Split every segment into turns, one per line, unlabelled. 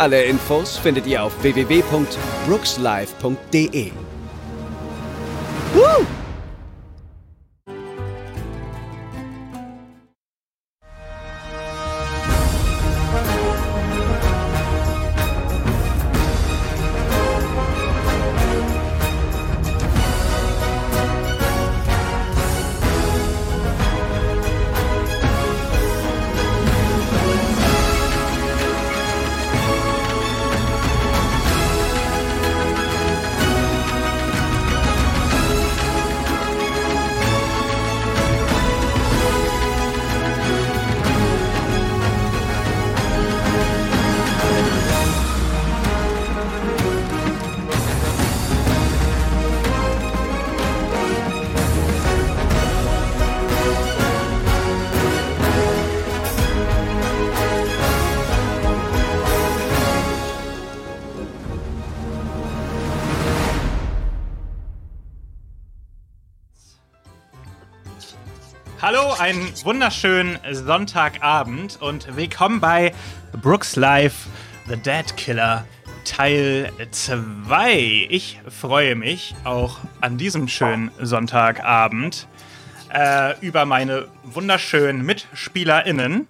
Alle Infos findet ihr auf www.brookslive.de. Woo!
Wunderschönen Sonntagabend und willkommen bei Brooks Life The Dead Killer Teil 2. Ich freue mich auch an diesem schönen Sonntagabend äh, über meine wunderschönen MitspielerInnen.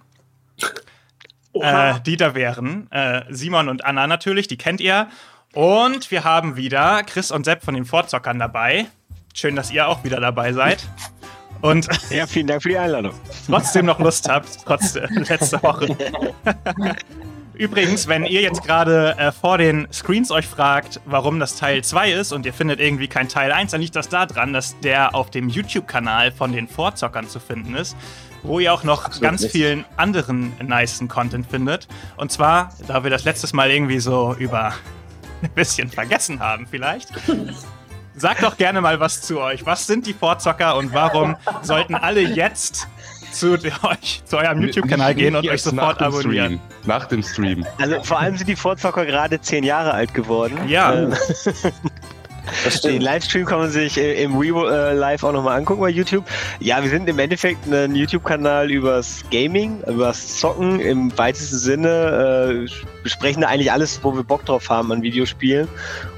Äh, die da wären äh, Simon und Anna natürlich, die kennt ihr. Und wir haben wieder Chris und Sepp von den Vorzockern dabei. Schön, dass ihr auch wieder dabei seid. Und
ja, vielen Dank für die Einladung.
Trotzdem noch Lust habt, trotz äh, letzter Woche. Übrigens, wenn ihr jetzt gerade äh, vor den Screens euch fragt, warum das Teil 2 ist und ihr findet irgendwie kein Teil 1, dann liegt das daran, dass der auf dem YouTube-Kanal von den Vorzockern zu finden ist, wo ihr auch noch Absolut ganz nicht. vielen anderen nicen Content findet. Und zwar, da wir das letztes Mal irgendwie so über ein bisschen vergessen haben vielleicht, Sagt doch gerne mal was zu euch. Was sind die Vorzocker und warum sollten alle jetzt zu, euch, zu eurem YouTube-Kanal gehen und euch sofort abonnieren?
Stream. Nach dem Stream.
Also vor allem sind die Vorzocker gerade zehn Jahre alt geworden.
Ja.
Den Livestream kann man sich im Revo äh, Live auch nochmal angucken bei YouTube. Ja, wir sind im Endeffekt ein YouTube-Kanal übers Gaming, übers Zocken im weitesten Sinne. Äh, besprechen da eigentlich alles, wo wir Bock drauf haben an Videospielen.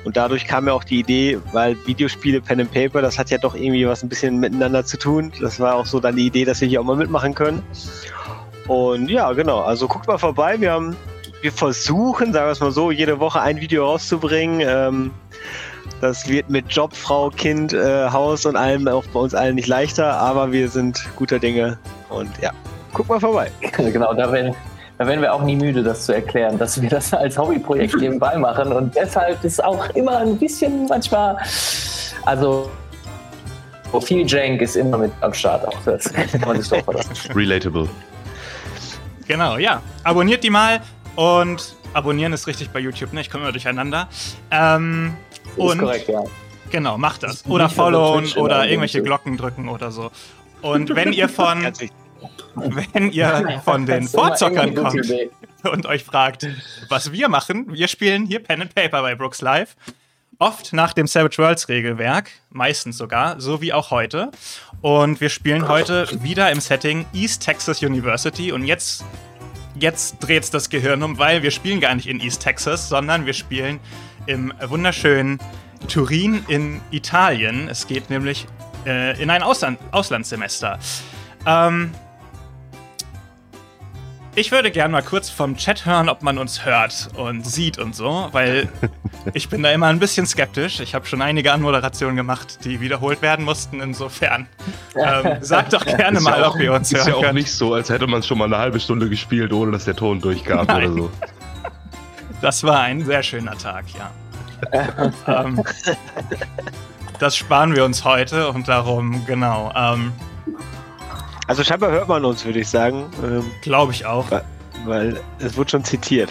Und dadurch kam mir auch die Idee, weil Videospiele, Pen and Paper, das hat ja doch irgendwie was ein bisschen miteinander zu tun. Das war auch so dann die Idee, dass wir hier auch mal mitmachen können. Und ja, genau. Also guckt mal vorbei. Wir haben, wir versuchen, sagen wir es mal so, jede Woche ein Video rauszubringen. Ähm, das wird mit Job, Frau, Kind, äh, Haus und allem auch bei uns allen nicht leichter, aber wir sind guter Dinge und ja, guck mal vorbei.
Genau, da werden, da werden wir auch nie müde, das zu erklären, dass wir das als Hobbyprojekt nebenbei machen und deshalb ist auch immer ein bisschen manchmal, also viel Jank ist immer mit am Start auch. Das kann man sich
doch verlassen. Relatable.
Genau, ja. Abonniert die mal und abonnieren ist richtig bei YouTube, ne? Ich komme immer durcheinander. Ähm,
und ist korrekt, ja.
Genau, macht das. Oder followen oder irgendwelche Glocken drücken oder so. Und wenn ihr von wenn ihr von den Vorzockern kommt und euch fragt, was wir machen, wir spielen hier Pen and Paper bei Brooks Live. Oft nach dem Savage Worlds Regelwerk, meistens sogar, so wie auch heute. Und wir spielen heute wieder im Setting East Texas University. Und jetzt, jetzt dreht es das Gehirn um, weil wir spielen gar nicht in East Texas, sondern wir spielen im wunderschönen Turin in Italien. Es geht nämlich äh, in ein Ausland Auslandssemester. Ähm, ich würde gerne mal kurz vom Chat hören, ob man uns hört und sieht und so, weil ich bin da immer ein bisschen skeptisch. Ich habe schon einige Anmoderationen gemacht, die wiederholt werden mussten. Insofern ähm, sagt doch gerne mal, auch, ob ihr uns
hört.
Ist
ja auch nicht so, als hätte man es schon mal eine halbe Stunde gespielt, ohne dass der Ton durchkam Nein. oder so.
Das war ein sehr schöner Tag, ja. ähm, das sparen wir uns heute und darum, genau. Ähm,
also scheinbar hört man uns, würde ich sagen. Ähm,
Glaube ich auch.
Weil, weil es wird schon zitiert.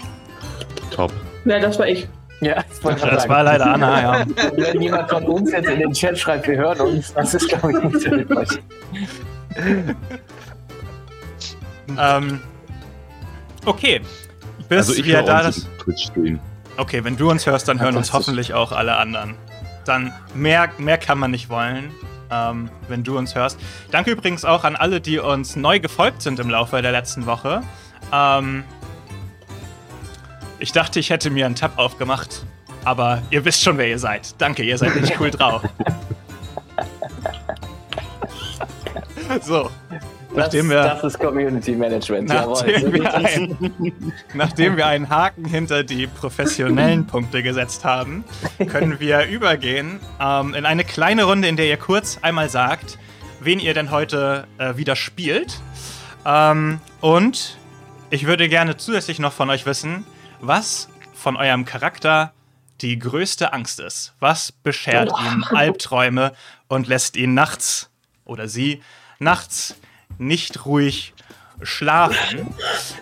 Top.
Ja, das war ich.
Ja, das, das war leider Anna, ja.
Wenn jemand von uns jetzt in den Chat schreibt, wir hören uns, das ist, glaube ich, nicht so hilfreich.
ähm, okay. Bis
also ich
wir da
das.
Okay, wenn du uns hörst, dann hören uns hoffentlich auch alle anderen. Dann mehr, mehr kann man nicht wollen, ähm, wenn du uns hörst. Danke übrigens auch an alle, die uns neu gefolgt sind im Laufe der letzten Woche. Ähm, ich dachte, ich hätte mir einen Tab aufgemacht, aber ihr wisst schon, wer ihr seid. Danke, ihr seid nicht cool drauf. so,
Nachdem das, wir, das ist Community Management.
Nachdem wir, ein, nachdem wir einen Haken hinter die professionellen Punkte gesetzt haben, können wir übergehen ähm, in eine kleine Runde, in der ihr kurz einmal sagt, wen ihr denn heute äh, wieder spielt. Ähm, und ich würde gerne zusätzlich noch von euch wissen, was von eurem Charakter die größte Angst ist. Was beschert ihm Albträume und lässt ihn nachts oder sie nachts nicht ruhig schlafen.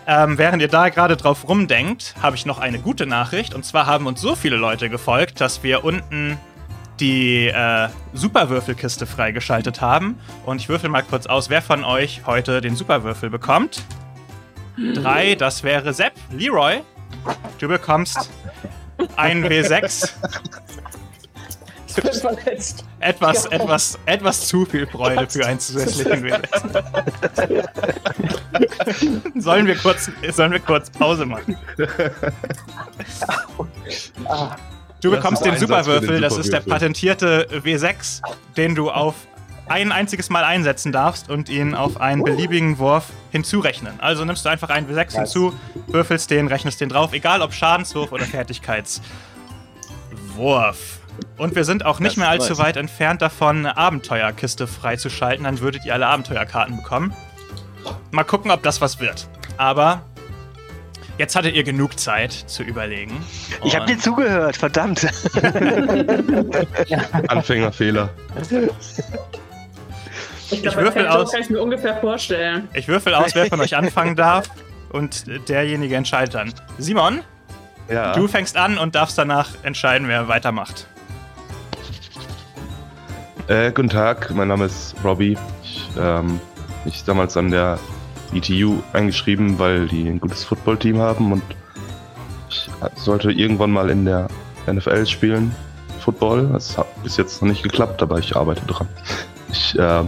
Ähm, während ihr da gerade drauf rumdenkt, habe ich noch eine gute Nachricht. Und zwar haben uns so viele Leute gefolgt, dass wir unten die äh, Superwürfelkiste freigeschaltet haben. Und ich würfel mal kurz aus, wer von euch heute den Superwürfel bekommt. Drei, das wäre Sepp. Leroy, du bekommst ein W6. Ich bin verletzt. Etwas, ja. etwas, etwas zu viel Freude für einen zusätzlichen W6. sollen, wir kurz, sollen wir kurz Pause machen? Du bekommst den Superwürfel, das ist der patentierte W6, den du auf ein einziges Mal einsetzen darfst und ihn auf einen beliebigen Wurf hinzurechnen. Also nimmst du einfach einen W6 hinzu, würfelst den, rechnest den drauf, egal ob Schadenswurf oder Fertigkeitswurf. Und wir sind auch nicht mehr allzu weit entfernt davon, eine Abenteuerkiste freizuschalten. Dann würdet ihr alle Abenteuerkarten bekommen. Mal gucken, ob das was wird. Aber jetzt hattet ihr genug Zeit zu überlegen.
Ich habe dir zugehört, verdammt.
Anfängerfehler.
Ich, glaub, ich würfel aus. Kann ich mir ungefähr vorstellen.
Ich würfel aus, wer von euch anfangen darf. Und derjenige entscheidet dann. Simon, ja. du fängst an und darfst danach entscheiden, wer weitermacht.
Äh, guten Tag, mein Name ist Robbie. Ich, ähm, ich damals an der ETU eingeschrieben, weil die ein gutes Footballteam haben und ich sollte irgendwann mal in der NFL spielen. Football. Das hat bis jetzt noch nicht geklappt, aber ich arbeite dran. Ich äh,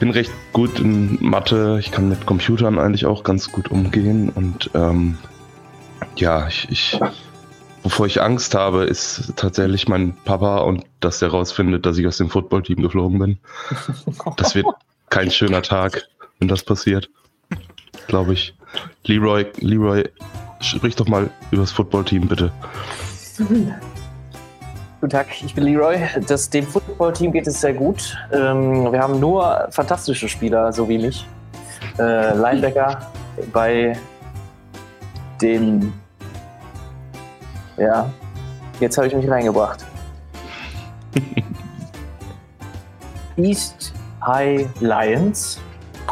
bin recht gut in Mathe. Ich kann mit Computern eigentlich auch ganz gut umgehen und ähm, ja, ich, ich Wovor ich Angst habe, ist tatsächlich mein Papa und dass er rausfindet, dass ich aus dem Footballteam geflogen bin. Das wird kein schöner Tag, wenn das passiert. Glaube ich. Leroy, Leroy, sprich doch mal über das Footballteam, bitte.
Guten Tag, ich bin Leroy. Das, dem Footballteam geht es sehr gut. Ähm, wir haben nur fantastische Spieler, so wie mich. Äh, Linebacker bei den ja, jetzt habe ich mich reingebracht. East High Lions.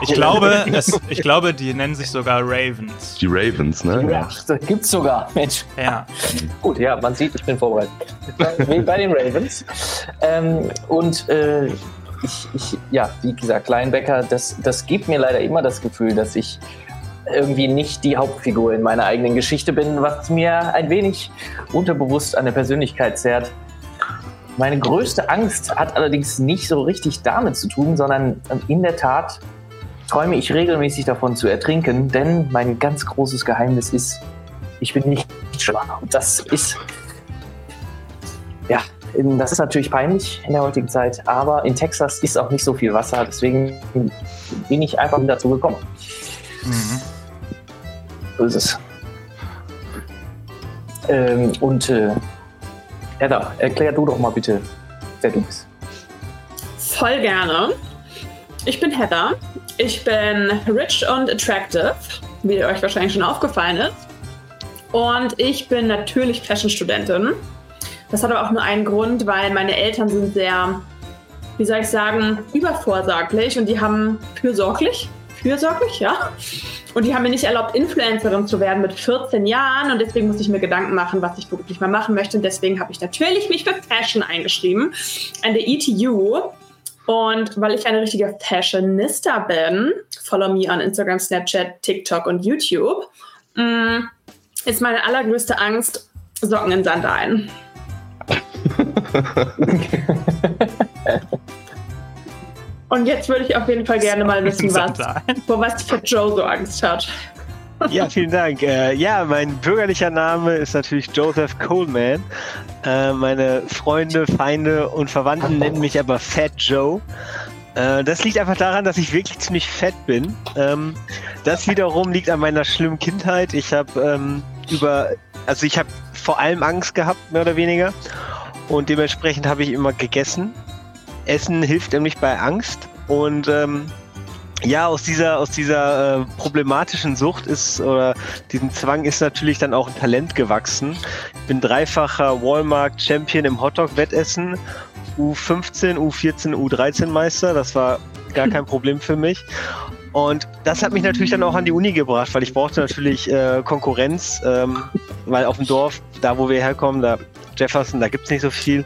Ich glaube, es, ich glaube, die nennen sich sogar Ravens.
Die Ravens, ne?
Ja, das gibt's sogar, Mensch.
Ja.
Gut, ja, man sieht, ich bin vorbereitet. bei den Ravens. Ähm, und äh, ich, ich, ja, wie gesagt, Linebacker, das, das gibt mir leider immer das Gefühl, dass ich irgendwie nicht die Hauptfigur in meiner eigenen Geschichte bin, was mir ein wenig unterbewusst an der Persönlichkeit zerrt. Meine größte Angst hat allerdings nicht so richtig damit zu tun, sondern in der Tat träume ich regelmäßig davon zu ertrinken, denn mein ganz großes Geheimnis ist, ich bin nicht schwach. Und das ist, ja, das ist natürlich peinlich in der heutigen Zeit, aber in Texas ist auch nicht so viel Wasser, deswegen bin ich einfach dazu gekommen. Mhm. So. Ähm, und äh, Edda, erklär du doch mal bitte, wer du bist.
Voll gerne. Ich bin Heather. Ich bin rich und attractive, wie euch wahrscheinlich schon aufgefallen ist. Und ich bin natürlich Fashion-Studentin. Das hat aber auch nur einen Grund, weil meine Eltern sind sehr, wie soll ich sagen, übervorsorglich und die haben fürsorglich, fürsorglich, ja, Und die haben mir nicht erlaubt, Influencerin zu werden mit 14 Jahren. Und deswegen muss ich mir Gedanken machen, was ich beruflich mal machen möchte. Und deswegen habe ich natürlich mich für Fashion eingeschrieben an der ETU. Und weil ich eine richtige Fashionista bin, follow me on Instagram, Snapchat, TikTok und YouTube, mm, ist meine allergrößte Angst Socken in Sandalen. Und jetzt würde ich auf jeden Fall gerne mal wissen, was, vor was Fat Joe so Angst hat.
Ja, vielen Dank. Äh, ja, mein bürgerlicher Name ist natürlich Joseph Coleman. Äh, meine Freunde, Feinde und Verwandten nennen mich aber Fat Joe. Äh, das liegt einfach daran, dass ich wirklich ziemlich fett bin. Ähm, das wiederum liegt an meiner schlimmen Kindheit. Ich habe ähm, über, also ich habe vor allem Angst gehabt, mehr oder weniger. Und dementsprechend habe ich immer gegessen. Essen hilft nämlich bei Angst. Und ähm, ja, aus dieser, aus dieser äh, problematischen Sucht ist oder diesem Zwang ist natürlich dann auch ein Talent gewachsen. Ich bin dreifacher Walmart-Champion im Hotdog-Wettessen, U15, U14, U13 Meister. Das war gar kein Problem für mich. Und das hat mich natürlich dann auch an die Uni gebracht, weil ich brauchte natürlich äh, Konkurrenz, ähm, weil auf dem Dorf, da wo wir herkommen, da Jefferson, da gibt es nicht so viel.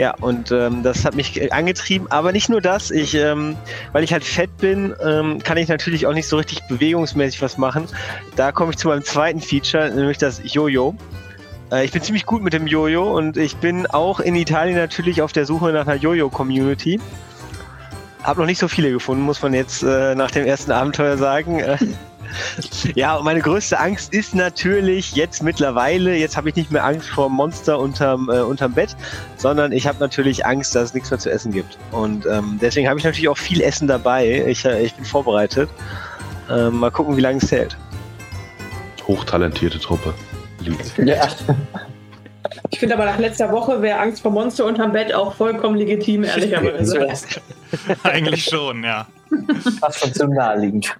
Ja, und ähm, das hat mich angetrieben. Aber nicht nur das, ich, ähm, weil ich halt fett bin, ähm, kann ich natürlich auch nicht so richtig bewegungsmäßig was machen. Da komme ich zu meinem zweiten Feature, nämlich das Jojo. Äh, ich bin ziemlich gut mit dem Jojo und ich bin auch in Italien natürlich auf der Suche nach einer Jojo-Community. Hab noch nicht so viele gefunden, muss man jetzt äh, nach dem ersten Abenteuer sagen. Ja, und meine größte Angst ist natürlich jetzt mittlerweile, jetzt habe ich nicht mehr Angst vor Monster unterm, äh, unterm Bett, sondern ich habe natürlich Angst, dass es nichts mehr zu essen gibt. Und ähm, deswegen habe ich natürlich auch viel Essen dabei. Ich, äh, ich bin vorbereitet. Ähm, mal gucken, wie lange es hält.
Hochtalentierte Truppe.
Ja. Ich finde aber nach letzter Woche wäre Angst vor Monster unterm Bett auch vollkommen legitim, ehrlicherweise.
Eigentlich schon, ja.
Fast schon zu naheliegend.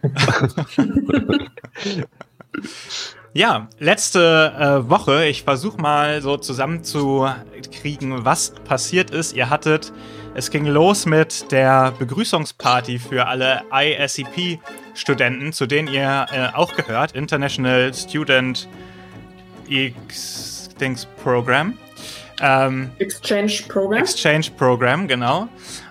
Ja, letzte äh, Woche, ich versuche mal so zusammenzukriegen, was passiert ist. Ihr hattet, es ging los mit der Begrüßungsparty für alle ISEP-Studenten, zu denen ihr äh, auch gehört, International Student X Dings Program.
Ähm, Exchange Program.
Exchange Program, genau.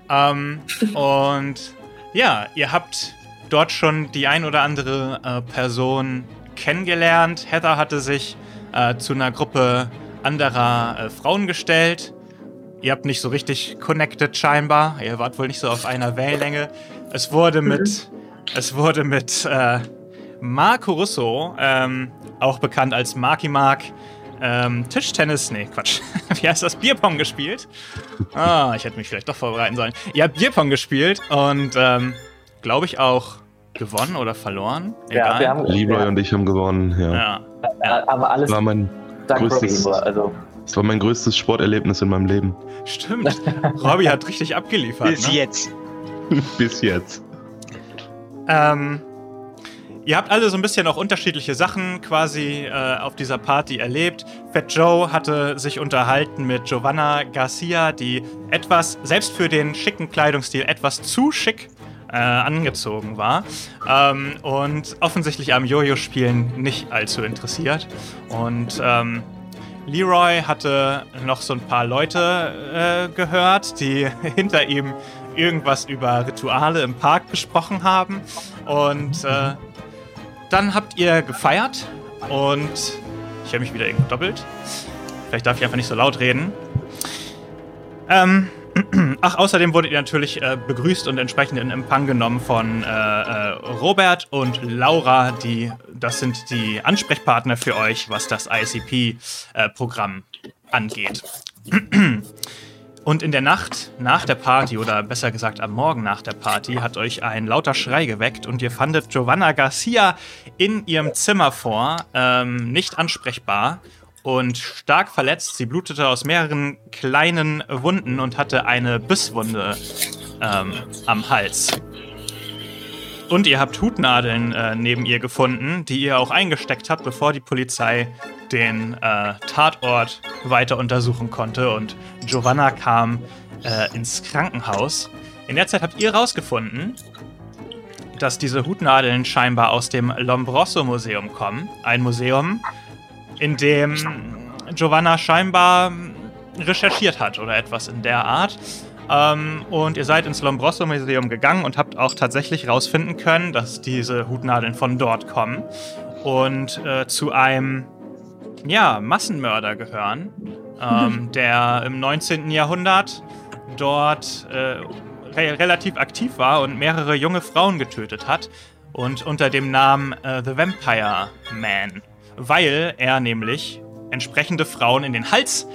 Ähm, und ja, ihr habt dort schon die ein oder andere äh, Person kennengelernt. Heather hatte sich äh, zu einer Gruppe anderer äh, Frauen gestellt. Ihr habt nicht so richtig connected scheinbar. Ihr wart wohl nicht so auf einer Wellenlänge. Es wurde mit, mhm. es wurde mit äh, Marco Russo, ähm, auch bekannt als Marky Mark, ähm, Tischtennis, nee, Quatsch. Wie heißt das? Bierpong gespielt. Ah, ich hätte mich vielleicht doch vorbereiten sollen. Ihr habt Bierpong gespielt und, ähm, glaube ich, auch gewonnen oder verloren.
Egal. Ja, wir haben, Leroy und ich haben gewonnen, ja. ja.
ja. Aber alles
war mein größtes, also. Das war mein größtes Sporterlebnis in meinem Leben.
Stimmt. Robby hat richtig abgeliefert.
Bis
ne?
jetzt.
Bis jetzt.
Ähm, Ihr habt alle so ein bisschen auch unterschiedliche Sachen quasi äh, auf dieser Party erlebt. Fat Joe hatte sich unterhalten mit Giovanna Garcia, die etwas, selbst für den schicken Kleidungsstil, etwas zu schick äh, angezogen war. Ähm, und offensichtlich am Jojo-Spielen nicht allzu interessiert. Und ähm, Leroy hatte noch so ein paar Leute äh, gehört, die hinter ihm irgendwas über Rituale im Park besprochen haben. Und äh, dann habt ihr gefeiert und ich höre mich wieder irgendwo doppelt. Vielleicht darf ich einfach nicht so laut reden. Ähm, ach, außerdem wurdet ihr natürlich äh, begrüßt und entsprechend in Empfang genommen von äh, äh, Robert und Laura, die das sind die Ansprechpartner für euch, was das ICP-Programm äh, angeht. Und in der Nacht nach der Party, oder besser gesagt am Morgen nach der Party, hat euch ein lauter Schrei geweckt und ihr fandet Giovanna Garcia in ihrem Zimmer vor, ähm, nicht ansprechbar und stark verletzt. Sie blutete aus mehreren kleinen Wunden und hatte eine Bisswunde ähm, am Hals. Und ihr habt Hutnadeln äh, neben ihr gefunden, die ihr auch eingesteckt habt, bevor die Polizei den äh, Tatort weiter untersuchen konnte. Und Giovanna kam äh, ins Krankenhaus. In der Zeit habt ihr rausgefunden, dass diese Hutnadeln scheinbar aus dem Lombroso Museum kommen. Ein Museum, in dem Giovanna scheinbar recherchiert hat oder etwas in der Art. Ähm, und ihr seid ins Lombroso Museum gegangen und habt auch tatsächlich herausfinden können, dass diese Hutnadeln von dort kommen und äh, zu einem ja, Massenmörder gehören, ähm, der im 19. Jahrhundert dort äh, re relativ aktiv war und mehrere junge Frauen getötet hat und unter dem Namen äh, The Vampire Man, weil er nämlich entsprechende Frauen in den Hals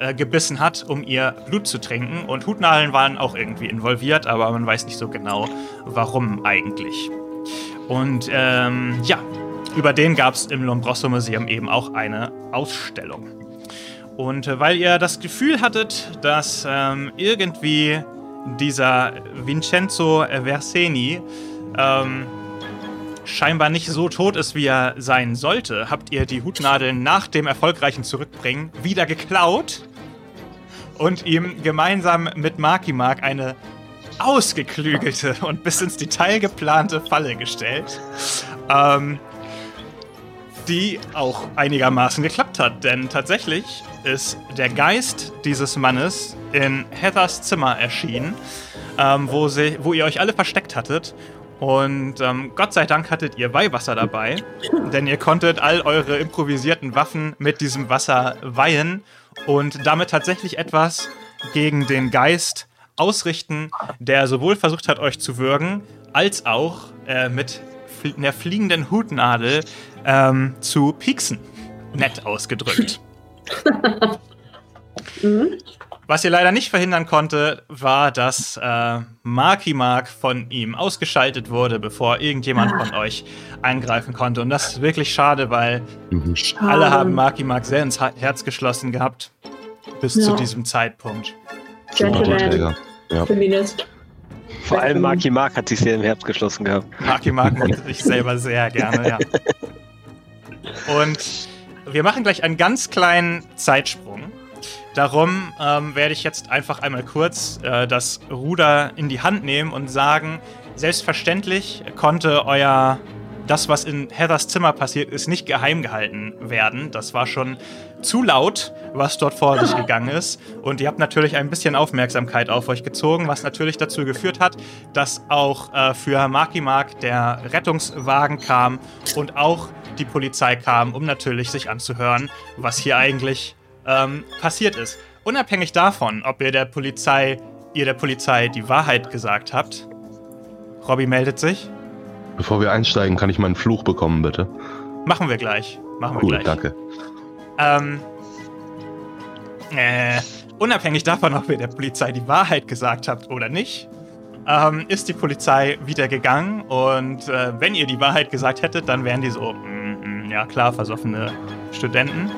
äh, gebissen hat, um ihr Blut zu trinken. Und Hutnadeln waren auch irgendwie involviert, aber man weiß nicht so genau, warum eigentlich. Und ähm, ja, über den gab es im Lombroso Museum eben auch eine Ausstellung. Und äh, weil ihr das Gefühl hattet, dass ähm, irgendwie dieser Vincenzo Verseni ähm, scheinbar nicht so tot ist, wie er sein sollte, habt ihr die Hutnadeln nach dem erfolgreichen Zurückbringen wieder geklaut und ihm gemeinsam mit Marky Mark eine ausgeklügelte und bis ins Detail geplante Falle gestellt. Ähm, die auch einigermaßen geklappt hat, denn tatsächlich ist der Geist dieses Mannes in Heathers Zimmer erschienen, ähm, wo, sie, wo ihr euch alle versteckt hattet. Und ähm, Gott sei Dank hattet ihr Weihwasser dabei, denn ihr konntet all eure improvisierten Waffen mit diesem Wasser weihen und damit tatsächlich etwas gegen den Geist ausrichten, der sowohl versucht hat, euch zu würgen, als auch äh, mit einer fliegenden Hutnadel ähm, zu pieksen. Nett ausgedrückt. mhm. Was ihr leider nicht verhindern konnte, war, dass äh, Marky Mark von ihm ausgeschaltet wurde, bevor irgendjemand von euch eingreifen konnte. Und das ist wirklich schade, weil mhm. alle haben Marky Mark sehr ins Herz geschlossen gehabt. Bis ja. zu diesem Zeitpunkt.
Gentleman. Ja. Feminist. Vor allem Marky Mark hat sich sehr im Herz geschlossen gehabt.
Marky Mark mochte sich selber sehr gerne, ja. Und wir machen gleich einen ganz kleinen Zeitsprung. Darum ähm, werde ich jetzt einfach einmal kurz äh, das Ruder in die Hand nehmen und sagen, selbstverständlich konnte euer das, was in Heathers Zimmer passiert ist, nicht geheim gehalten werden. Das war schon zu laut, was dort vor sich gegangen ist. Und ihr habt natürlich ein bisschen Aufmerksamkeit auf euch gezogen, was natürlich dazu geführt hat, dass auch äh, für Marky Mark der Rettungswagen kam und auch die Polizei kam, um natürlich sich anzuhören, was hier eigentlich ähm, passiert ist. Unabhängig davon, ob ihr der Polizei, ihr der Polizei die Wahrheit gesagt habt. Robby meldet sich.
Bevor wir einsteigen, kann ich meinen Fluch bekommen, bitte?
Machen wir gleich. Machen wir
cool,
gleich.
danke.
Ähm, äh, unabhängig davon, ob ihr der Polizei die Wahrheit gesagt habt oder nicht, ähm, ist die Polizei wieder gegangen und äh, wenn ihr die Wahrheit gesagt hättet, dann wären die so, mm, mm, ja klar, versoffene Studenten.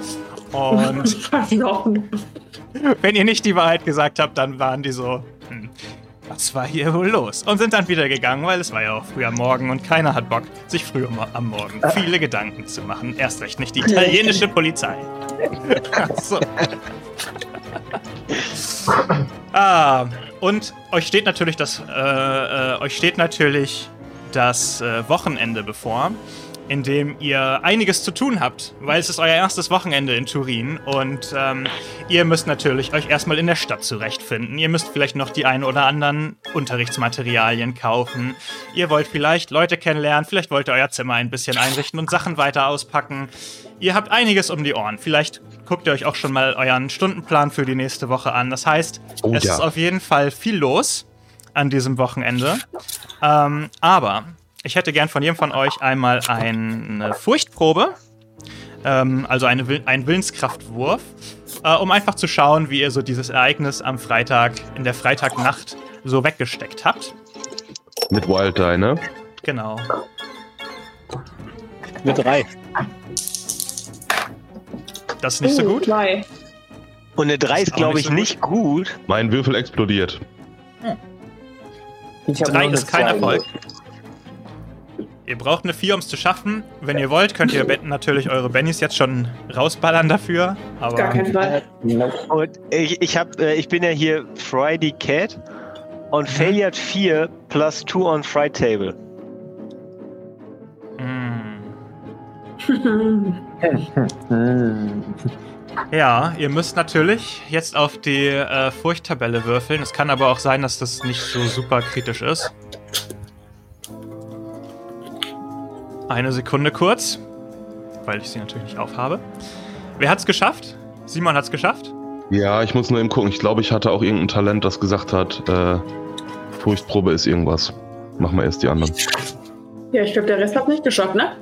Und wenn ihr nicht die Wahrheit gesagt habt, dann waren die so, hm, was war hier wohl los? Und sind dann wieder gegangen, weil es war ja auch früh am Morgen und keiner hat Bock, sich früh am Morgen viele Gedanken zu machen. Erst recht nicht die italienische Polizei. so. ah, und euch steht natürlich das, äh, äh, euch steht natürlich das äh, Wochenende bevor in dem ihr einiges zu tun habt, weil es ist euer erstes Wochenende in Turin und ähm, ihr müsst natürlich euch erstmal in der Stadt zurechtfinden. Ihr müsst vielleicht noch die ein oder anderen Unterrichtsmaterialien kaufen. Ihr wollt vielleicht Leute kennenlernen, vielleicht wollt ihr euer Zimmer ein bisschen einrichten und Sachen weiter auspacken. Ihr habt einiges um die Ohren. Vielleicht guckt ihr euch auch schon mal euren Stundenplan für die nächste Woche an. Das heißt, oh, es ja. ist auf jeden Fall viel los an diesem Wochenende. Ähm, aber ich hätte gern von jedem von euch einmal eine Furchtprobe, ähm, also eine, einen Willenskraftwurf, äh, um einfach zu schauen, wie ihr so dieses Ereignis am Freitag, in der Freitagnacht so weggesteckt habt.
Mit Wild Die, ne?
Genau.
Mit drei.
Das ist nicht so gut.
Zwei. Und eine 3 ist, glaube ich, so nicht gut.
Mein Würfel explodiert. Hm.
3 ist kein Erfolg. Ihr braucht eine 4, um es zu schaffen. Wenn ihr wollt, könnt ihr natürlich eure Bennys jetzt schon rausballern dafür. Aber Gar kein
Fall. Und ich, ich, hab, äh, ich bin ja hier Friday Cat und mhm. Failure 4 plus 2 on Fry Table. Hm.
ja, ihr müsst natürlich jetzt auf die äh, Furchttabelle würfeln. Es kann aber auch sein, dass das nicht so super kritisch ist. Eine Sekunde kurz, weil ich sie natürlich nicht aufhabe. Wer hat's geschafft? Simon hat's geschafft?
Ja, ich muss nur eben gucken. Ich glaube, ich hatte auch irgendein Talent, das gesagt hat, äh, Furchtprobe ist irgendwas. Machen wir erst die anderen.
Ja, ich glaube, der Rest hat nicht geschafft, ne?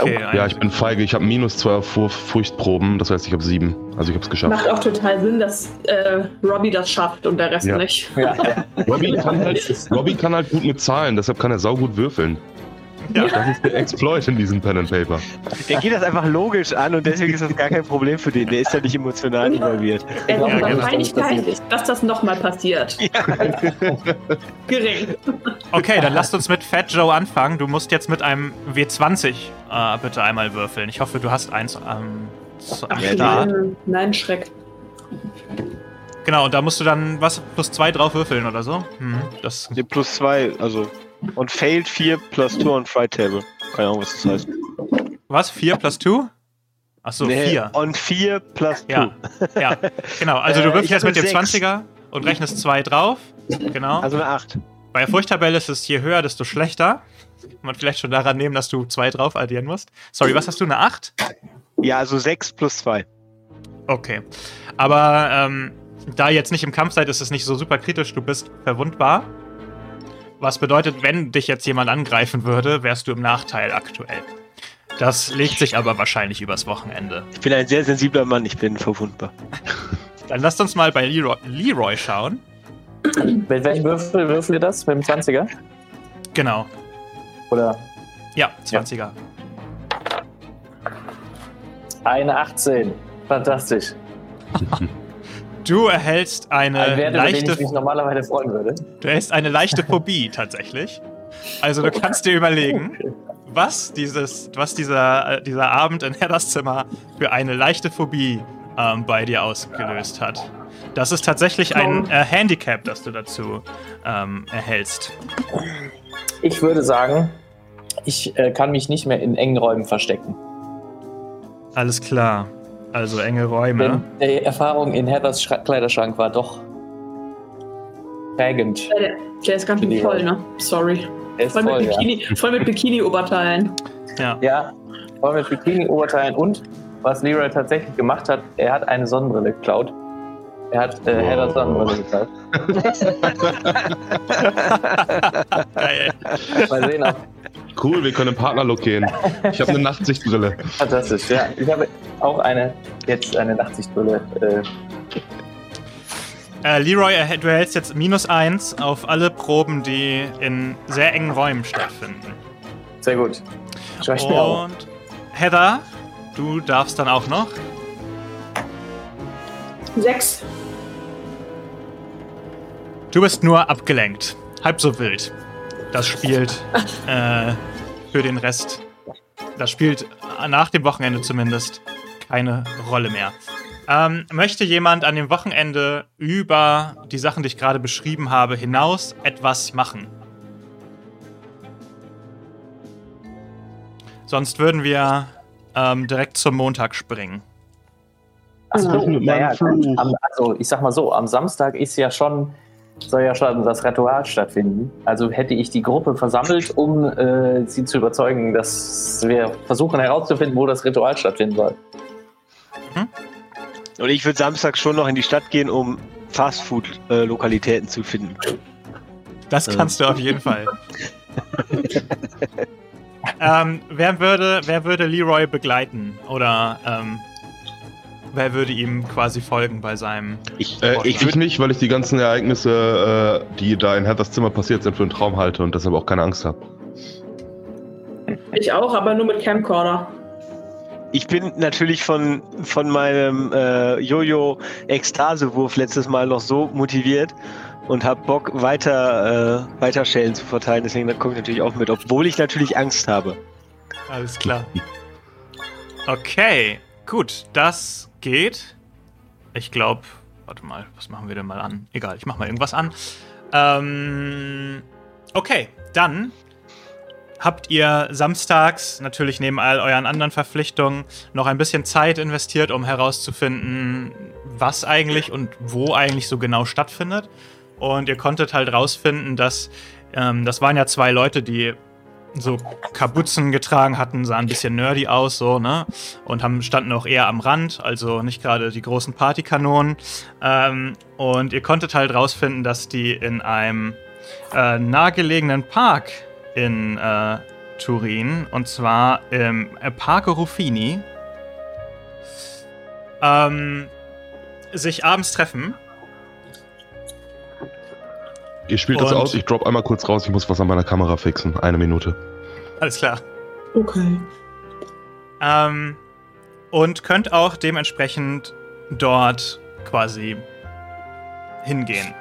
Okay.
Oh. Ja, ich bin feige. Ich habe minus zwei auf Furchtproben. Das heißt, ich habe sieben. Also ich habe es geschafft.
Macht auch total Sinn, dass äh, Robbie das schafft und der Rest
Ja.
nicht.
Ja.
Robbie kann, halt, Robbie kann halt gut mit Zahlen, deshalb kann er saugut würfeln.
Ja.
Das ist der Exploit in diesem Pen and Paper.
Der geht das einfach logisch an und deswegen ist das gar kein Problem für den. Der ist ja nicht emotional involviert.
Er
Ja,
ja,
genau.
die Wahrscheinlichkeit, dass das nochmal passiert. Gering.
Okay, dann lasst uns mit Fat Joe anfangen. Du musst jetzt mit einem W20 äh, bitte einmal würfeln. Ich hoffe, du hast eins ähm, am
Ja,
Start.
Nein, nein, Schreck.
Genau, und da musst du dann was plus zwei drauf würfeln oder so. Hm, das,
Nee, plus zwei, also. Und failed 4 plus 2 on Fright Table. Keine Ahnung, was das heißt.
was? 4 plus 2? Achso,
Nee,
4.
On 4 plus 2.
Ja. Ja, genau. Also du
Äh,
würfelst jetzt mit dem
hatte sechs.
20er und rechnest 2 drauf. Genau.
Also eine 8.
Bei der Furchttabelle ist es je höher, desto schlechter. Kann man vielleicht schon daran nehmen, dass du 2 drauf addieren musst. Sorry, was hast du? Eine 8?
Ja, also 6 plus 2.
Okay. Aber ähm, da ihr jetzt nicht im Kampf seid, ist es nicht so super kritisch. Du bist verwundbar. Was bedeutet, wenn dich jetzt jemand angreifen würde, wärst du im Nachteil aktuell. Das legt sich aber wahrscheinlich übers Wochenende.
Ich bin ein sehr sensibler Mann, ich bin verwundbar.
Dann lasst uns mal bei Leroy, Leroy schauen.
Mit welchem Würfel würfel ihr das? Mit dem 20er?
Genau.
Oder
Ja, 20er.
eine 18. Fantastisch.
Du erhältst eine
Ein Wert, den ich mich
leichte,
normalerweise freuen würde.
du erhältst eine leichte Phobie tatsächlich. Also du kannst dir überlegen, was dieses, was dieser, äh, dieser Abend in Hedders Zimmer für eine leichte Phobie ähm, bei dir ausgelöst hat. Das ist tatsächlich ein äh, Handicap, das du dazu ähm, erhältst.
Ich würde sagen, ich äh, kann mich nicht mehr in engen Räumen verstecken.
Alles klar. Also enge Räume.
Denn die Erfahrung in Heathers Schra Kleiderschrank war doch prägend.
Der, der ist ganz schön voll, ne? Sorry.
Ist
Voll,
voll,
mit
ja.
Bikini, voll mit Bikini-Oberteilen.
Ja.
Ja, voll mit Bikini-Oberteilen und was Leroy tatsächlich gemacht hat, er hat eine Sonnenbrille geklaut. Er hat äh, Heathers Sonnenbrille geklaut.
Geil.
Mal sehen, ob
Cool, wir können im Partnerlook gehen. Ich habe eine Nachtsichtbrille.
fantastisch. Ja, ich habe auch eine, jetzt eine Nachtsichtbrille. Äh,
Äh, Leroy, erhält- du erhältst jetzt minus eins auf alle Proben, die in sehr engen Räumen stattfinden.
sehr gut. Mir auch.
Und Heather, du darfst dann auch noch.
Sechs.
Du bist nur abgelenkt. Halb so wild. Das spielt äh, für den Rest. Das spielt äh, nach dem Wochenende zumindest keine Rolle mehr. Ähm, möchte jemand an dem Wochenende über die Sachen, die ich gerade beschrieben habe, hinaus etwas machen? Sonst würden wir ähm, direkt zum Montag springen.
Mit
naja, also ich sag mal so, am Samstag ist ja schon, soll ja schon das Ritual stattfinden. Also hätte ich die Gruppe versammelt, um äh, sie zu überzeugen, dass wir versuchen herauszufinden, wo das Ritual stattfinden soll.
Und ich würde Samstag schon noch in die Stadt gehen, um Fastfood-Lokalitäten zu finden.
Das kannst du auf jeden Fall. ähm, wer, würde, wer würde Leroy begleiten? Oder ähm, wer würde ihm quasi folgen bei seinem.
Ich,
Äh,
ich
ich
würde
nicht, weil ich die ganzen Ereignisse, äh, die da in Heathers Zimmer passiert sind, für einen Traum halte und deshalb auch keine Angst habe.
Ich auch, aber nur mit Camcorder.
ich bin natürlich von, von meinem äh, Jojo-Ekstasewurf letztes Mal noch so motiviert und habe Bock, weiter, äh, weiter Schellen zu verteilen. Deswegen komme ich natürlich auch mit, obwohl ich natürlich Angst habe.
Alles klar. Okay, gut, das geht. Ich glaube, warte mal, was machen wir denn mal an? Egal, ich mach mal irgendwas an. Ähm, okay, dann habt ihr samstags natürlich neben all euren anderen Verpflichtungen noch ein bisschen Zeit investiert, um herauszufinden, was eigentlich und wo eigentlich so genau stattfindet. Und ihr konntet halt rausfinden, dass ähm, das waren ja zwei Leute, die so Kapuzen getragen hatten, sahen ein bisschen nerdy aus, so, ne? Und haben, standen auch eher am Rand, also nicht gerade die großen Partykanonen. Ähm, und ihr konntet halt rausfinden, dass die in einem äh, nahegelegenen Park in äh, Turin, und zwar im Parco Ruffini, ähm, sich abends treffen.
Ihr spielt das aus, ich drop einmal kurz raus, ich muss was an meiner Kamera fixen. Eine Minute.
Alles klar.
Okay.
Ähm, und könnt auch dementsprechend dort quasi hingehen.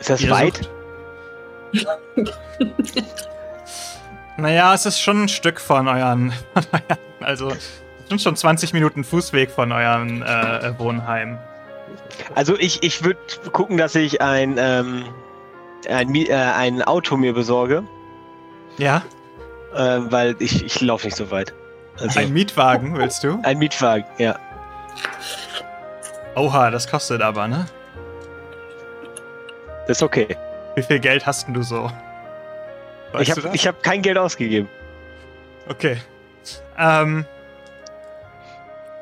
Ist das Ihr weit?
naja, es ist schon ein Stück von euren. also, es sind schon 20 Minuten Fußweg von eurem äh, Wohnheim.
Also, ich, ich würde gucken, dass ich ein, ähm, ein, äh, ein Auto mir besorge.
Ja.
Äh, weil ich, ich laufe nicht so weit.
Also, ein Mietwagen, willst du?
Ein Mietwagen, ja.
Oha, das kostet aber, ne?
Das ist okay.
Wie viel Geld hast du so?
Weißt ich habe hab kein Geld ausgegeben.
Okay. Ähm,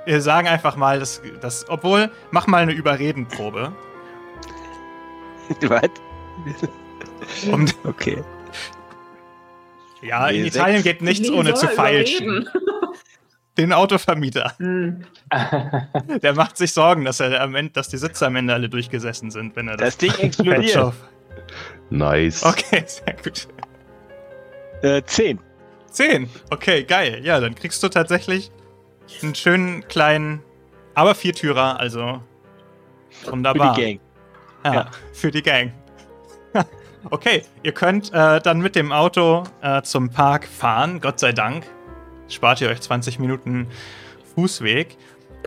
wir sagen einfach mal, dass, dass obwohl, mach mal eine Überredenprobe.
Was?
Um,
okay.
Ja, nee, in Italien geht nichts ohne zu feilschen. Den Autovermieter. Hm. Der macht sich Sorgen, dass, er am Ende, dass die Sitze am Ende alle durchgesessen sind, wenn er
das, das Ding explodiert.
Nice.
Okay, sehr gut.
Äh, zehn.
Zehn? Okay, geil. Ja, dann kriegst du tatsächlich einen schönen kleinen, aber Viertürer, also wunderbar.
Für die Gang.
Ja, ja. für die Gang. Okay, ihr könnt äh, dann mit dem Auto äh, zum Park fahren, Gott sei Dank. Spart ihr euch 20 Minuten Fußweg.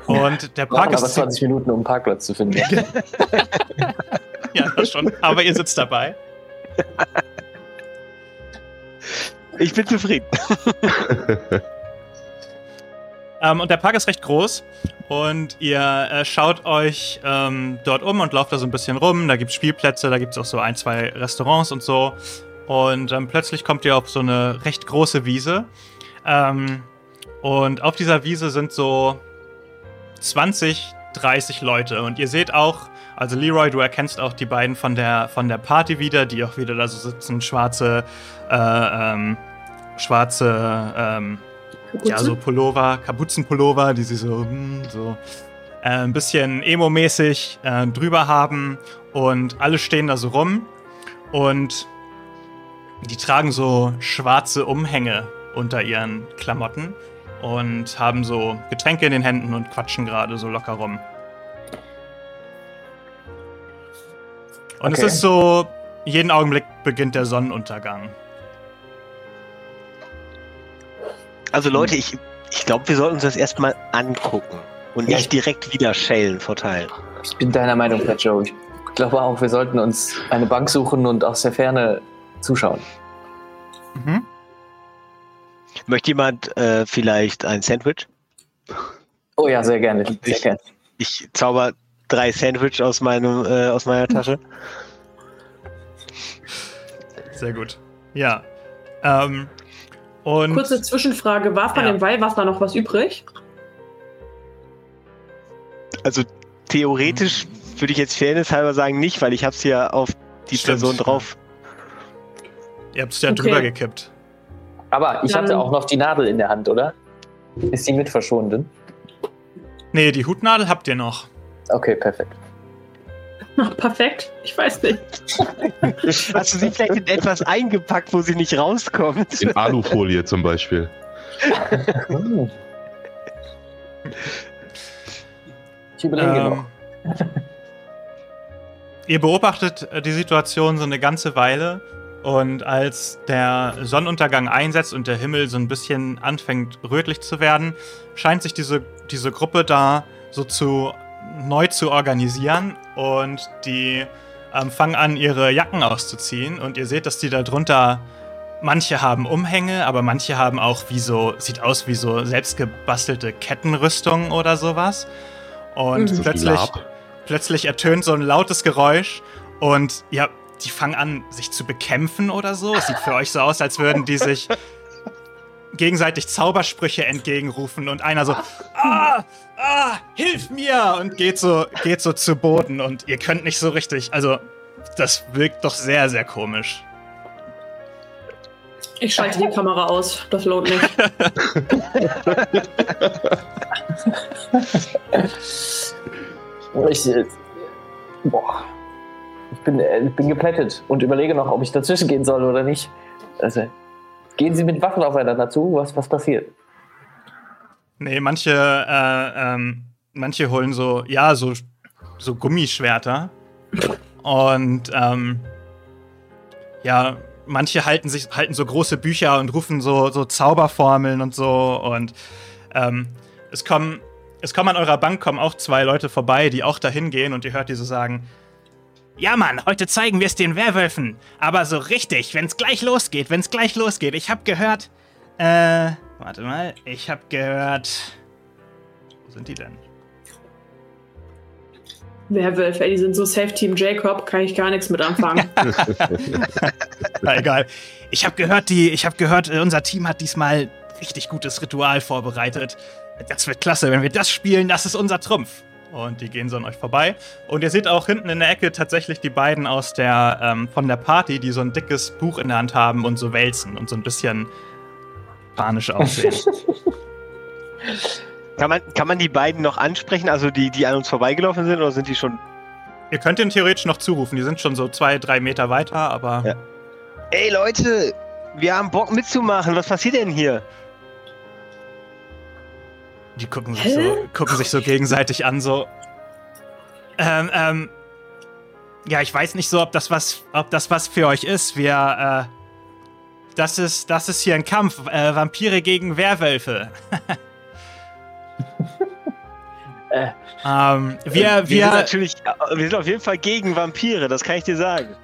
Und der Park
ist. aber 20 Minuten, um einen Parkplatz zu finden.
ja, das schon. Aber ihr sitzt dabei.
Ich bin zufrieden.
ähm, und der Park ist recht groß. Und ihr äh, schaut euch ähm, dort um und lauft da so ein bisschen rum. Da gibt es Spielplätze, da gibt es auch so ein, zwei Restaurants und so. Und ähm, plötzlich kommt ihr auf so eine recht große Wiese. Ähm, und auf dieser Wiese sind so 20, 30 Leute. Und ihr seht auch also Leroy, du erkennst auch die beiden von der, von der Party wieder, die auch wieder da so sitzen, schwarze, äh, ähm, schwarze, ähm, ja, so Pullover, Kapuzenpullover, die sie so, hm, so äh, ein bisschen emo-mäßig äh, drüber haben und alle stehen da so rum und die tragen so schwarze Umhänge unter ihren Klamotten und haben so Getränke in den Händen und quatschen gerade so locker rum. Und okay. es ist so, jeden Augenblick beginnt der Sonnenuntergang.
Also Leute, ich, ich glaube, wir sollten uns das erstmal angucken und ja, nicht direkt wieder schälen verteilen.
Ich bin deiner Meinung, Fat Joe. Ich glaube auch, wir sollten uns eine Bank suchen und aus der Ferne zuschauen.
Mhm. Möchte jemand äh, vielleicht ein Sandwich?
Oh ja, sehr gerne. Sehr
ich, gerne. ich zauber drei Sandwich aus, meinem, äh, aus meiner Tasche.
Sehr gut. Ja. Ähm, und
Kurze Zwischenfrage: War von ja. dem Weihwasser noch was übrig?
Also, theoretisch hm. würde ich jetzt fairnesshalber sagen, nicht, weil ich habe es ja auf die Stimmt. Person drauf.
Ihr habt es ja okay. drüber gekippt.
Aber ich Dann hatte auch noch die Nadel in der Hand, oder? Ist die mit verschwunden?
Nee, die Hutnadel habt ihr noch.
Okay, perfekt.
Ach, perfekt. Ich weiß nicht.
Hast du sie vielleicht in etwas eingepackt, wo sie nicht rauskommt?
In Alufolie zum Beispiel.
ich überlege ähm, noch.
Ihr beobachtet äh, die Situation so eine ganze Weile und als der Sonnenuntergang einsetzt und der Himmel so ein bisschen anfängt rötlich zu werden, scheint sich diese, diese Gruppe da so zu neu zu organisieren und die ähm, fangen an, ihre Jacken auszuziehen und ihr seht, dass die da drunter, manche haben Umhänge, aber manche haben auch wie so, sieht aus wie so selbstgebastelte Kettenrüstungen oder sowas. Und mhm. plötzlich, plötzlich ertönt so ein lautes Geräusch und ja, die fangen an, sich zu bekämpfen oder so. Es sieht für euch so aus, als würden die sich gegenseitig Zaubersprüche entgegenrufen und einer so, ah, ah, hilf mir und geht so, geht so zu Boden und ihr könnt nicht so richtig, also das wirkt doch sehr, sehr komisch.
Ich schalte die Kamera aus, das lohnt nicht.
ich, äh, boah, ich bin, äh, ich bin geplättet und überlege noch, ob ich dazwischen gehen soll oder nicht. Also, Gehen Sie mit Waffen aufeinander zu? Was, was passiert?
Nee, manche, äh, ähm, manche holen so, ja, so, so Gummischwerter. Und ähm, ja, manche halten sich, halten so große Bücher und rufen so, so Zauberformeln und so. Und ähm, es kommen, es kommen an eurer Bank kommen auch zwei Leute vorbei, die auch dahin gehen und ihr hört die so sagen: ja, Mann, heute zeigen wir es den Werwölfen. Aber so richtig, wenn es gleich losgeht, wenn es gleich losgeht. Ich hab gehört. Äh, warte mal. Ich hab gehört. Wo sind die denn?
Werwölfe, die sind so Safe Team Jacob, kann ich gar nichts mit anfangen.
Na, egal. Ich hab gehört, die, ich hab gehört, äh, unser Team hat diesmal richtig gutes Ritual vorbereitet. Das wird klasse, wenn wir das spielen, das ist unser Trumpf. Und die gehen so an euch vorbei. Und ihr seht auch hinten in der Ecke tatsächlich die beiden aus der, ähm, von der Party, die so ein dickes Buch in der Hand haben und so wälzen und so ein bisschen panisch aussehen.
kann, man, kann man die beiden noch ansprechen, also die, die an uns vorbeigelaufen sind, oder sind die schon.
Ihr könnt ihnen theoretisch noch zurufen, die sind schon so zwei, drei Meter weiter, aber. Ja.
Ey Leute, wir haben Bock mitzumachen, was passiert denn hier?
Die gucken sich, so, gucken sich so gegenseitig an, so. Ähm, ähm. Ja, ich weiß nicht so, ob das was, ob das was für euch ist. Wir, äh. Das ist, das ist hier ein Kampf. Äh, Vampire gegen Werwölfe. äh, ähm, wir, wir,
wir, sind natürlich, wir sind auf jeden Fall gegen Vampire, das kann ich dir sagen.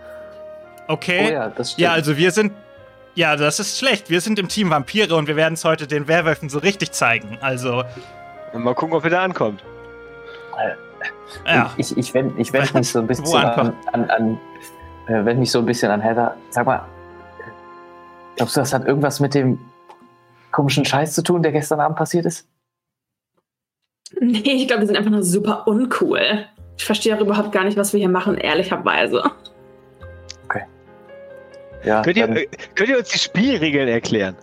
Okay. Oh ja, ja, also wir sind ja, das ist schlecht. Wir sind im Team Vampire und wir werden es heute den Werwölfen so richtig zeigen. Also.
Mal gucken, ob er da ankommt.
Ja. Ich, ich, wende ich wend mich so ein bisschen an, an, an äh, wende mich so ein bisschen an Heather. Sag mal, glaubst du, das hat irgendwas mit dem komischen Scheiß zu tun, der gestern Abend passiert ist?
Nee, ich glaube, wir sind einfach nur super uncool. Ich verstehe auch überhaupt gar nicht, was wir hier machen, ehrlicherweise.
Ja, könnt, ihr, könnt ihr uns die Spielregeln erklären?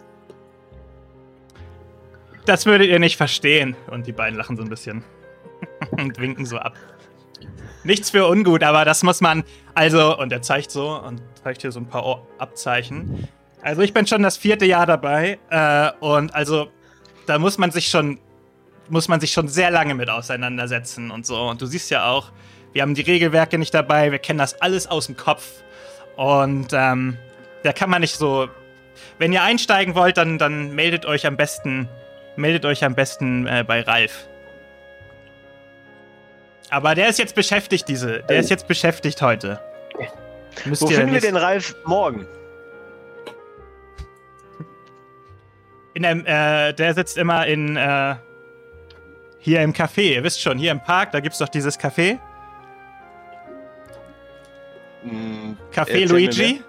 Das würdet ihr nicht verstehen. Und die beiden lachen so ein bisschen und winken so ab. Nichts für ungut, aber das muss man. Also, und er zeigt so und zeigt hier so ein paar Abzeichen. Also, ich bin schon das vierte Jahr dabei. Äh, und also, da muss man sich schon. Muss man sich schon sehr lange mit auseinandersetzen und so. Und du siehst ja auch, wir haben die Regelwerke nicht dabei, wir kennen das alles aus dem Kopf. Und ähm, da kann man nicht so. Wenn ihr einsteigen wollt, dann, dann meldet euch am besten, meldet euch am besten äh, bei Ralf. Aber der ist jetzt beschäftigt, diese. Der ist jetzt beschäftigt heute.
Müsst Wo finden wir den Ralf morgen?
In einem, äh, der sitzt immer in äh, hier im Café. Ihr wisst schon, hier im Park, da gibt's doch dieses Café. Mm, Café Luigi.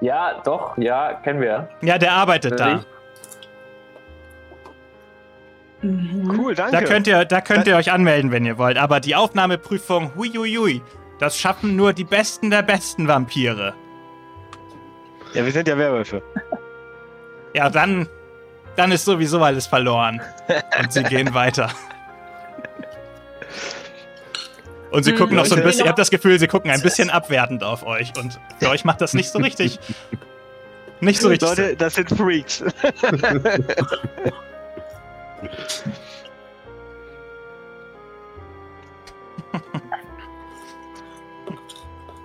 Ja, doch, ja, kennen wir.
Ja, der arbeitet da.
Mhm. Cool, danke.
Da könnt, ihr, da könnt ihr euch anmelden, wenn ihr wollt. Aber die Aufnahmeprüfung, huiuiui, das schaffen nur die Besten der besten Vampire.
Ja, wir sind ja Werwölfe.
Ja, dann, dann ist sowieso alles verloren. Und sie gehen weiter. Und sie gucken noch so ein bisschen, ihr habt das Gefühl, sie gucken ein bisschen abwertend auf euch. Und für euch macht das nicht so richtig. Nicht so richtig.
Leute, das sind Freaks.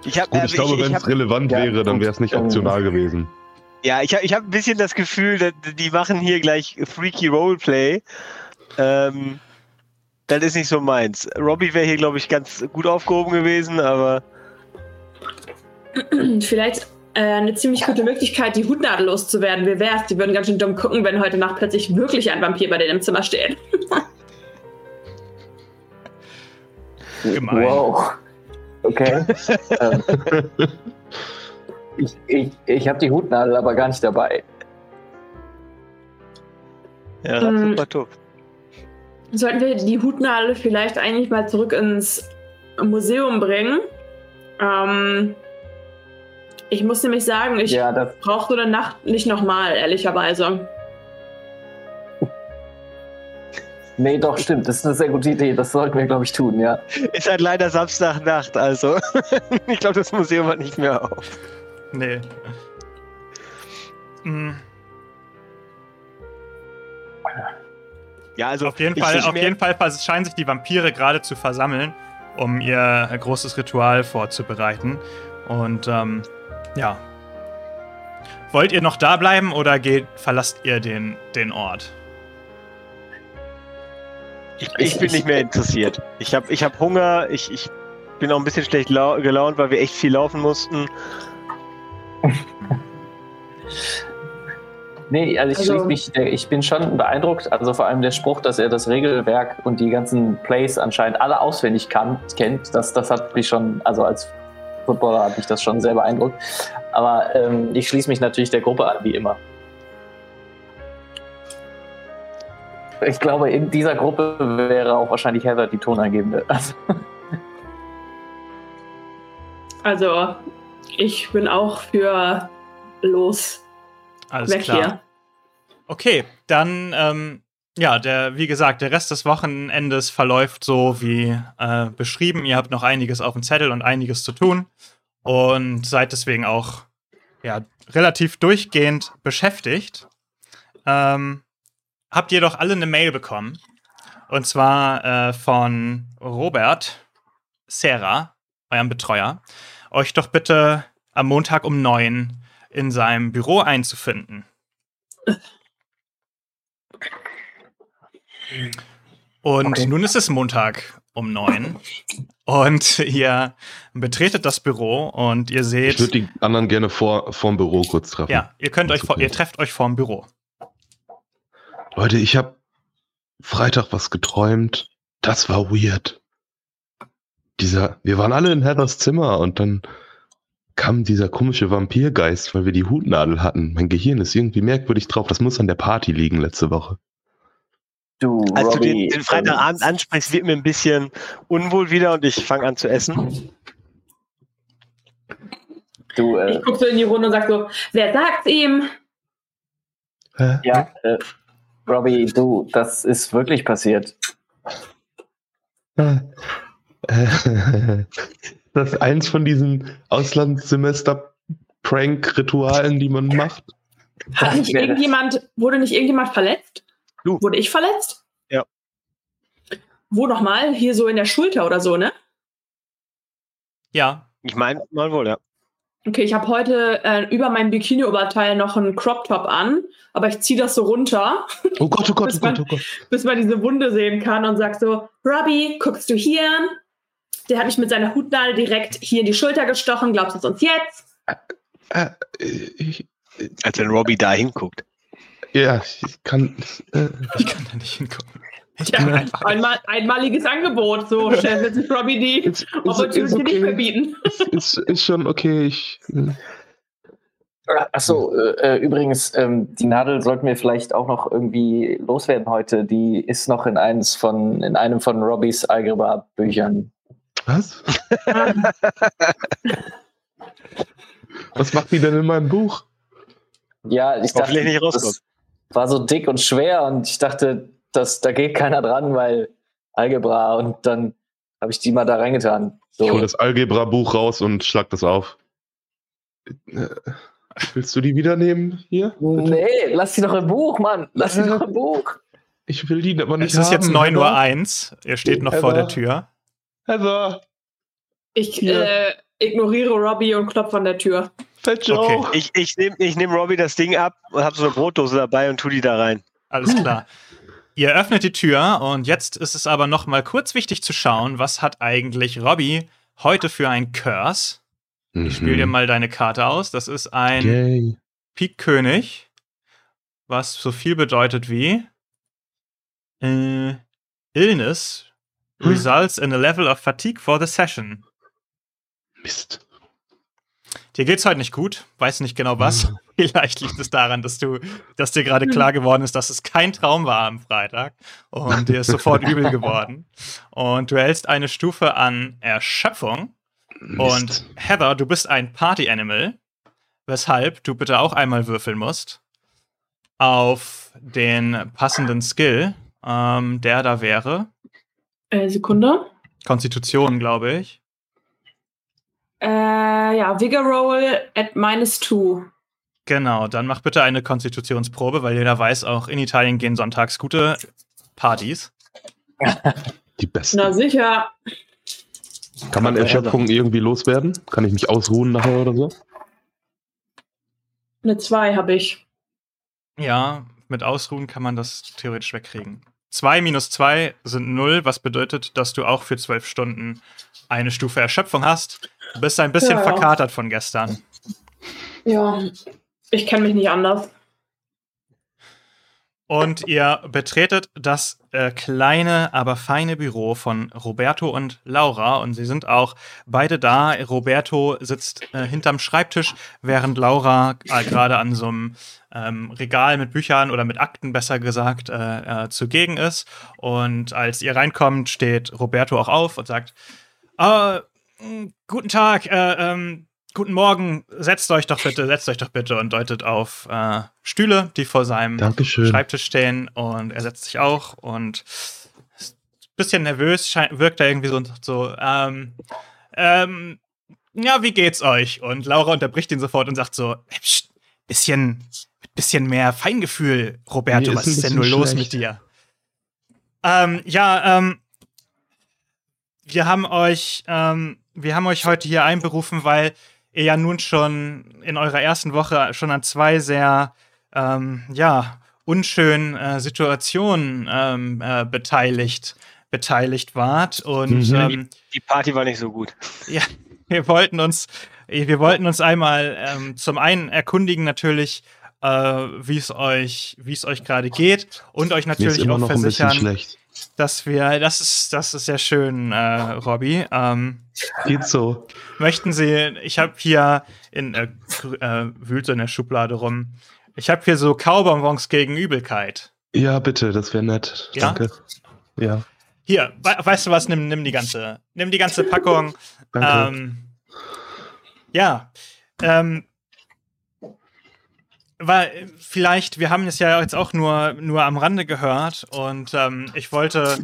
Ich, hab, Gut, ich glaube, wenn es relevant ja, wäre, dann wäre es nicht optional gewesen.
Ja, ich habe ich hab ein bisschen das Gefühl, die machen hier gleich Freaky Roleplay. Ähm, das ist nicht so meins. Robbie wäre hier, glaube ich, ganz gut aufgehoben gewesen, aber.
Vielleicht äh, eine ziemlich gute Möglichkeit, die Hutnadel loszuwerden. Wie wär's? Die würden ganz schön dumm gucken, wenn heute Nacht plötzlich wirklich ein Vampir bei denen im Zimmer steht.
Gemein. Wow. Okay. Ähm, ich ich, ich habe die Hutnadel aber gar nicht dabei.
Ja, hm. super top.
Sollten wir die Hutnadel vielleicht eigentlich mal zurück ins Museum bringen? Ähm, ich muss nämlich sagen, ich ja, brauche so eine Nacht nicht nochmal, ehrlicherweise.
Nee, doch, stimmt. Das ist eine sehr gute Idee. Das sollten wir, glaube ich, tun, ja.
Ist halt leider Samstagnacht, also. ich glaube, das Museum hat nicht mehr auf.
Nee. Mhm. Ja, also auf jeden Fall, auf jeden Fall scheinen sich die Vampire gerade zu versammeln, um ihr großes Ritual vorzubereiten. Und ähm, ja. Wollt ihr noch da bleiben oder geht, verlasst ihr den, den Ort?
Ich, ich bin nicht mehr interessiert. Ich habe ich hab Hunger, ich, ich bin auch ein bisschen schlecht gelaunt, weil wir echt viel laufen mussten.
Nee, also ich, also, mich, ich bin schon beeindruckt. Also vor allem der Spruch, dass er das Regelwerk und die ganzen Plays anscheinend alle auswendig kann, kennt, das, das hat mich schon, also als Footballer hat mich das schon sehr beeindruckt. Aber ähm, ich schließe mich natürlich der Gruppe an, wie immer. Ich glaube, in dieser Gruppe wäre auch wahrscheinlich Heather die Tonangebende.
Also, ich bin auch für los.
Alles Weg klar. Hier. Okay, dann, ähm, ja, der, wie gesagt, der Rest des Wochenendes verläuft so wie äh, beschrieben. Ihr habt noch einiges auf dem Zettel und einiges zu tun und seid deswegen auch ja, relativ durchgehend beschäftigt. Ähm, habt jedoch alle eine Mail bekommen. Und zwar äh, von Robert Serra, eurem Betreuer, euch doch bitte am Montag um neun in seinem Büro einzufinden. Und okay. nun ist es Montag um neun. Und ihr betretet das Büro und ihr seht.
Ich würde die anderen gerne vor vorm Büro kurz treffen.
Ja, ihr könnt euch vor, ihr trefft euch vorm Büro.
Leute, ich habe Freitag was geträumt. Das war weird. Dieser, wir waren alle in Heathers Zimmer und dann kam dieser komische Vampirgeist, weil wir die Hutnadel hatten. Mein Gehirn ist irgendwie merkwürdig drauf. Das muss an der Party liegen letzte Woche.
Du, Als Robbie, du den, den Freitagabend ähm, ansprichst, wird mir ein bisschen unwohl wieder und ich fange an zu essen.
Du, äh, ich gucke so in die Runde und sag so, wer sagt's ihm?
Hä? Ja, äh, Robbie, du, das ist wirklich passiert.
Das ist eins von diesen Auslandssemester-Prank-Ritualen, die man macht.
Hat nicht irgendjemand, wurde nicht irgendjemand verletzt? Du. Wurde ich verletzt?
Ja.
Wo nochmal? Hier so in der Schulter oder so, ne?
Ja.
Ich meine mal wohl, ja.
Okay, ich habe heute äh, über mein Bikini-Oberteil noch einen Crop-Top an, aber ich ziehe das so runter.
Oh Gott, oh Gott, oh Gott, oh Gott.
Bis man diese Wunde sehen kann und sagt so, Robbie, guckst du hier? Der hat mich mit seiner Hutnadel direkt hier in die Schulter gestochen. Glaubst du es uns jetzt?
Äh, äh, ich, Als wenn Robbie da hinguckt.
Ja, ich kann.
Äh, ich kann da nicht hingucken.
Ja, einmal, einmaliges Angebot, so schnell wird sich Robbie die Opportunity okay. nicht verbieten.
Ist, ist schon okay. Ich, äh.
Achso, äh, übrigens, ähm, die Nadel sollten wir vielleicht auch noch irgendwie loswerden heute. Die ist noch in, eines von, in einem von Robbys Algebra-Büchern.
Was? Was macht die denn in meinem Buch?
Ja, ich dachte, nicht das war so dick und schwer und ich dachte, das, da geht keiner dran, weil Algebra und dann habe ich die mal da reingetan.
So. Ich hole das Algebra-Buch raus und schlag das auf. Willst du die wieder nehmen hier?
Bitte? Nee, lass die doch im Buch, Mann. Lass die doch im Buch.
Ich will die aber nicht.
Es ist haben, jetzt 9.01 Uhr. Eins. Er steht noch vor der Tür.
Heather.
Ich äh, ignoriere Robbie und klopfe an der Tür.
Okay. Ich, ich nehme ich nehm Robbie das Ding ab und habe so eine Brotdose dabei und tu die da rein.
Alles klar. Ihr öffnet die Tür und jetzt ist es aber noch mal kurz wichtig zu schauen, was hat eigentlich Robbie heute für ein Curse? Mhm. Ich spiele dir mal deine Karte aus. Das ist ein Yay. Pik König, was so viel bedeutet wie äh, Illness. Results in a level of fatigue for the session.
Mist.
Dir geht's heute nicht gut, weiß nicht genau was. Hm. Vielleicht liegt es daran, dass du, dass dir gerade klar geworden ist, dass es kein Traum war am Freitag und dir ist sofort übel geworden. Und du hältst eine Stufe an Erschöpfung. Mist. Und Heather, du bist ein Party Animal, weshalb du bitte auch einmal würfeln musst auf den passenden Skill, ähm, der da wäre.
Äh, Sekunde.
Konstitution, glaube ich.
Äh, ja, Vigor Roll at minus two.
Genau, dann mach bitte eine Konstitutionsprobe, weil jeder weiß, auch in Italien gehen sonntags gute Partys.
Die besten.
Na sicher.
Kann man Erschöpfung irgendwie loswerden? Kann ich mich ausruhen nachher oder so?
Eine 2 habe ich.
Ja, mit Ausruhen kann man das theoretisch wegkriegen. 2 minus 2 sind 0, was bedeutet, dass du auch für 12 Stunden eine Stufe Erschöpfung hast. Du bist ein bisschen ja, verkatert von gestern.
Ja, ich kenne mich nicht anders.
Und ihr betretet das äh, kleine, aber feine Büro von Roberto und Laura. Und sie sind auch beide da. Roberto sitzt äh, hinterm Schreibtisch, während Laura äh, gerade an so einem ähm, Regal mit Büchern oder mit Akten besser gesagt äh, äh, zugegen ist. Und als ihr reinkommt, steht Roberto auch auf und sagt, äh, guten Tag, äh, ähm, guten Morgen, setzt euch doch bitte, setzt euch doch bitte und deutet auf äh, Stühle, die vor seinem
Dankeschön.
Schreibtisch stehen und er setzt sich auch und ist ein bisschen nervös, wirkt er irgendwie so, so ähm, ähm, ja, wie geht's euch? Und Laura unterbricht ihn sofort und sagt so, pst, bisschen, bisschen mehr Feingefühl, Roberto, was ist denn nur schlecht. los mit dir? Ähm, ja, ähm, wir haben euch, ähm, wir haben euch heute hier einberufen, weil ihr ja nun schon in eurer ersten Woche schon an zwei sehr, ähm, ja, unschönen äh, Situationen ähm, äh, beteiligt, beteiligt wart. Und mhm. ähm,
die Party war nicht so gut.
Ja, wir wollten uns, wir wollten uns einmal ähm, zum einen erkundigen natürlich, äh, wie es euch, wie es euch gerade geht und euch natürlich auch versichern dass wir, das ist, das ist sehr schön, äh, Robby. Ähm,
Geht so.
Möchten Sie, ich habe hier in, äh, äh, wühlt so in der Schublade rum, ich habe hier so Kaubonbons gegen Übelkeit.
Ja, bitte, das wäre nett. Ja? Danke. Ja.
Hier, we weißt du was, nimm, nimm die ganze, nimm die ganze Packung. Danke. Ähm, ja, ähm, weil vielleicht, wir haben es ja jetzt auch nur, nur am Rande gehört und ähm, ich wollte,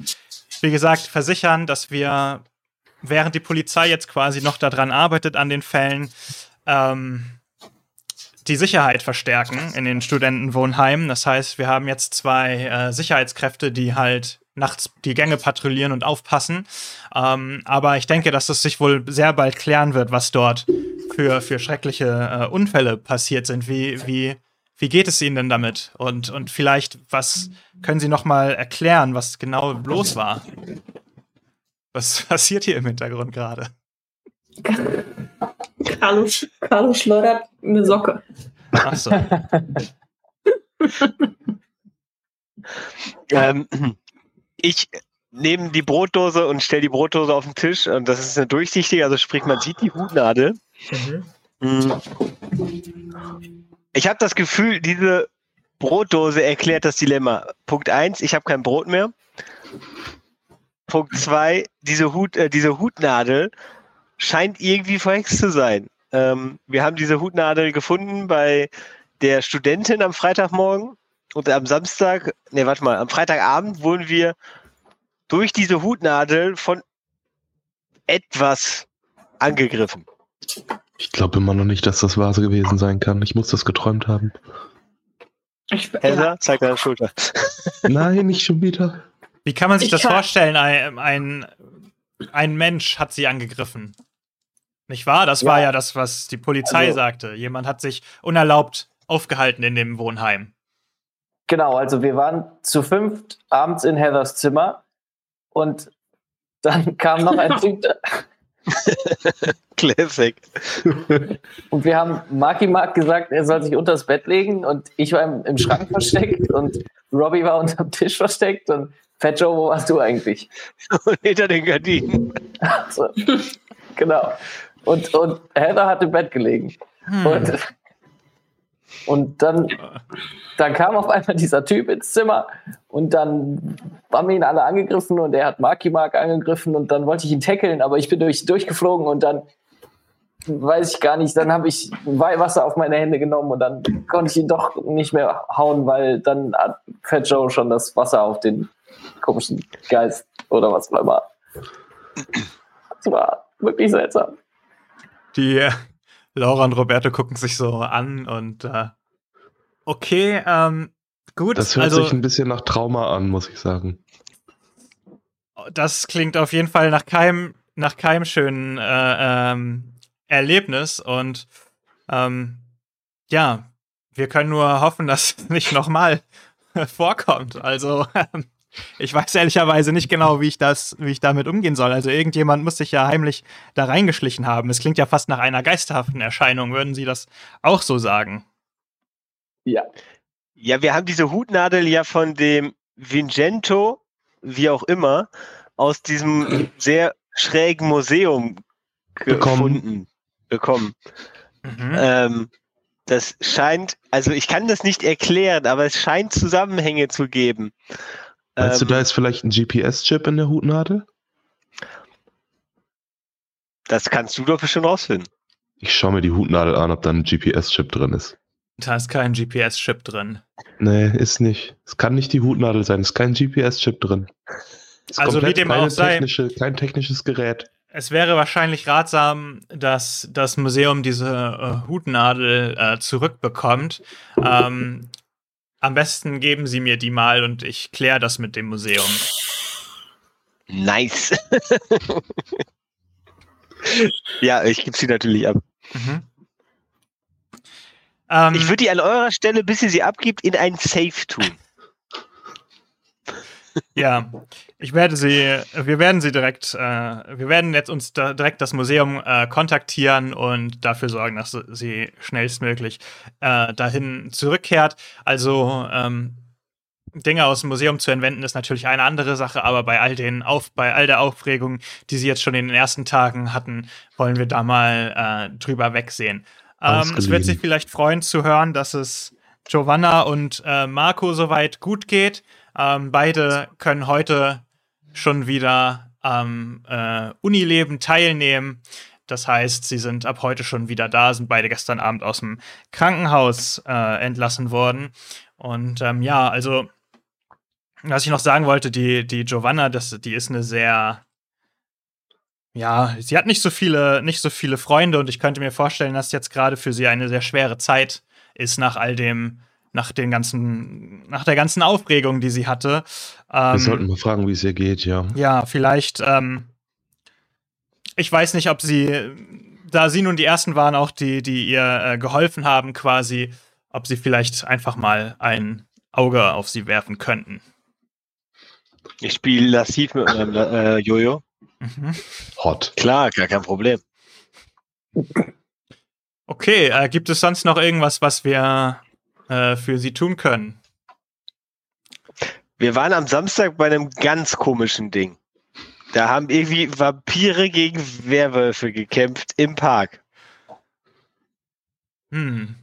wie gesagt, versichern, dass wir, während die Polizei jetzt quasi noch daran arbeitet an den Fällen, ähm, die Sicherheit verstärken in den Studentenwohnheimen. Das heißt, wir haben jetzt zwei äh, Sicherheitskräfte, die halt nachts die Gänge patrouillieren und aufpassen. Ähm, aber ich denke, dass es sich wohl sehr bald klären wird, was dort für, für schreckliche äh, Unfälle passiert sind. Wie, wie, wie geht es Ihnen denn damit? Und, und vielleicht, was können Sie noch mal erklären, was genau los war? Was passiert hier im Hintergrund gerade?
Carlos, Carlos schleudert eine Socke.
Ach so.
ähm, ich nehme die Brotdose und stelle die Brotdose auf den Tisch und das ist eine durchsichtige, also sprich, man sieht die Hutnadel. Mhm. Ich habe das Gefühl, diese Brotdose erklärt das Dilemma. Punkt 1, ich habe kein Brot mehr. Punkt 2, diese, Hut, äh, diese Hutnadel scheint irgendwie verhext zu sein. Ähm, wir haben diese Hutnadel gefunden bei der Studentin am Freitagmorgen und am Samstag, ne, warte mal, am Freitagabend wurden wir durch diese Hutnadel von etwas angegriffen.
Ich glaube immer noch nicht, dass das wahr gewesen sein kann. Ich muss das geträumt haben.
Ich, Elsa, ja. zeig deine Schulter.
Nein, nicht schon wieder.
Wie kann man sich ich das vorstellen? Ein, ein, ein, Mensch hat sie angegriffen. Nicht wahr? Das ja. war ja das, was die Polizei also, sagte. Jemand hat sich unerlaubt aufgehalten in dem Wohnheim.
genau, also wir waren zu fünft abends in Heathers Zimmer und dann kam noch ein Typ.
Classic.
Und wir haben Marky Mark gesagt, er soll sich unter das Bett legen und ich war im, im Schrank versteckt und Robbie war unter dem Tisch versteckt und Fat Joe, wo warst du eigentlich?
Und hinter den Gardinen.
Also, genau. Und, und Heather hat im Bett gelegen. Hm. Und, und dann, dann kam auf einmal dieser Typ ins Zimmer und dann haben wir ihn alle angegriffen und er hat Marky Mark angegriffen und dann wollte ich ihn tackeln, aber ich bin durch, durchgeflogen und dann weiß ich gar nicht, dann habe ich Weihwasser auf meine Hände genommen und dann konnte ich ihn doch nicht mehr hauen, weil dann hat Fat Joe schon das Wasser auf den komischen Geist oder was auch immer. Das war wirklich seltsam.
Die äh, Laura und Roberto gucken sich so an und äh, okay, ähm, gut.
Das hört also, sich ein bisschen nach Trauma an, muss ich sagen.
Das klingt auf jeden Fall nach keinem, nach keinem schönen äh, ähm, Erlebnis und ähm, ja, wir können nur hoffen, dass es nicht nochmal vorkommt. Also ähm, ich weiß ehrlicherweise nicht genau, wie ich das, wie ich damit umgehen soll. Also irgendjemand muss sich ja heimlich da reingeschlichen haben. Es klingt ja fast nach einer geisterhaften Erscheinung. Würden Sie das auch so sagen?
Ja. Ja, wir haben diese Hutnadel ja von dem Vincento, wie auch immer, aus diesem sehr schrägen Museum gefunden, bekommen. Mhm. Ähm, das scheint, also ich kann das nicht erklären, aber es scheint Zusammenhänge zu geben.
Meinst ähm, du, da ist vielleicht ein GPS-Chip in der Hutnadel?
Das kannst du doch bestimmt rausfinden.
Ich schaue mir die Hutnadel an, ob da ein GPS-Chip drin ist.
Da ist kein GPS-Chip drin.
Nee, ist nicht. Es kann nicht die Hutnadel sein, es ist kein GPS-Chip drin.
also wie dem auch sei.
Kein technisches Gerät.
Es wäre wahrscheinlich ratsam, dass das Museum diese äh, Hutnadel äh, zurückbekommt. Ähm, am besten geben Sie mir die mal und ich kläre das mit dem Museum.
Nice. ja, ich gebe sie natürlich ab. Mhm. Ähm, ich würde die an eurer Stelle, bis ihr sie abgibt, in ein Safe tun.
Ja, ich werde sie, wir werden sie direkt, äh, wir werden jetzt uns da direkt das Museum äh, kontaktieren und dafür sorgen, dass sie schnellstmöglich äh, dahin zurückkehrt. Also ähm, Dinge aus dem Museum zu entwenden ist natürlich eine andere Sache, aber bei all den auf, bei all der Aufregung, die sie jetzt schon in den ersten Tagen hatten, wollen wir da mal äh, drüber wegsehen. Ähm, es wird sich vielleicht freuen zu hören, dass es Giovanna und äh, Marco soweit gut geht. Ähm, beide können heute schon wieder am äh, Unileben teilnehmen. Das heißt, sie sind ab heute schon wieder da, sind beide gestern Abend aus dem Krankenhaus äh, entlassen worden. Und ähm, ja, also, was ich noch sagen wollte, die, die Giovanna, das, die ist eine sehr, ja, sie hat nicht so viele, nicht so viele Freunde und ich könnte mir vorstellen, dass jetzt gerade für sie eine sehr schwere Zeit ist nach all dem, nach den ganzen, nach der ganzen Aufregung, die sie hatte.
Ähm, Wir sollten mal fragen, wie es ihr geht, ja.
Ja, vielleicht, ähm, ich weiß nicht, ob sie, da sie nun die ersten waren, auch die, die ihr äh, geholfen haben, quasi, ob sie vielleicht einfach mal ein Auge auf sie werfen könnten.
Ich spiele lassiv mit meinem äh, Jojo. Mhm.
Hot.
Klar, gar kein Problem.
Okay, äh, gibt es sonst noch irgendwas, was wir äh, für sie tun können.
Wir waren am Samstag bei einem ganz komischen Ding. Da haben irgendwie Vampire gegen Werwölfe gekämpft im Park.
Hm.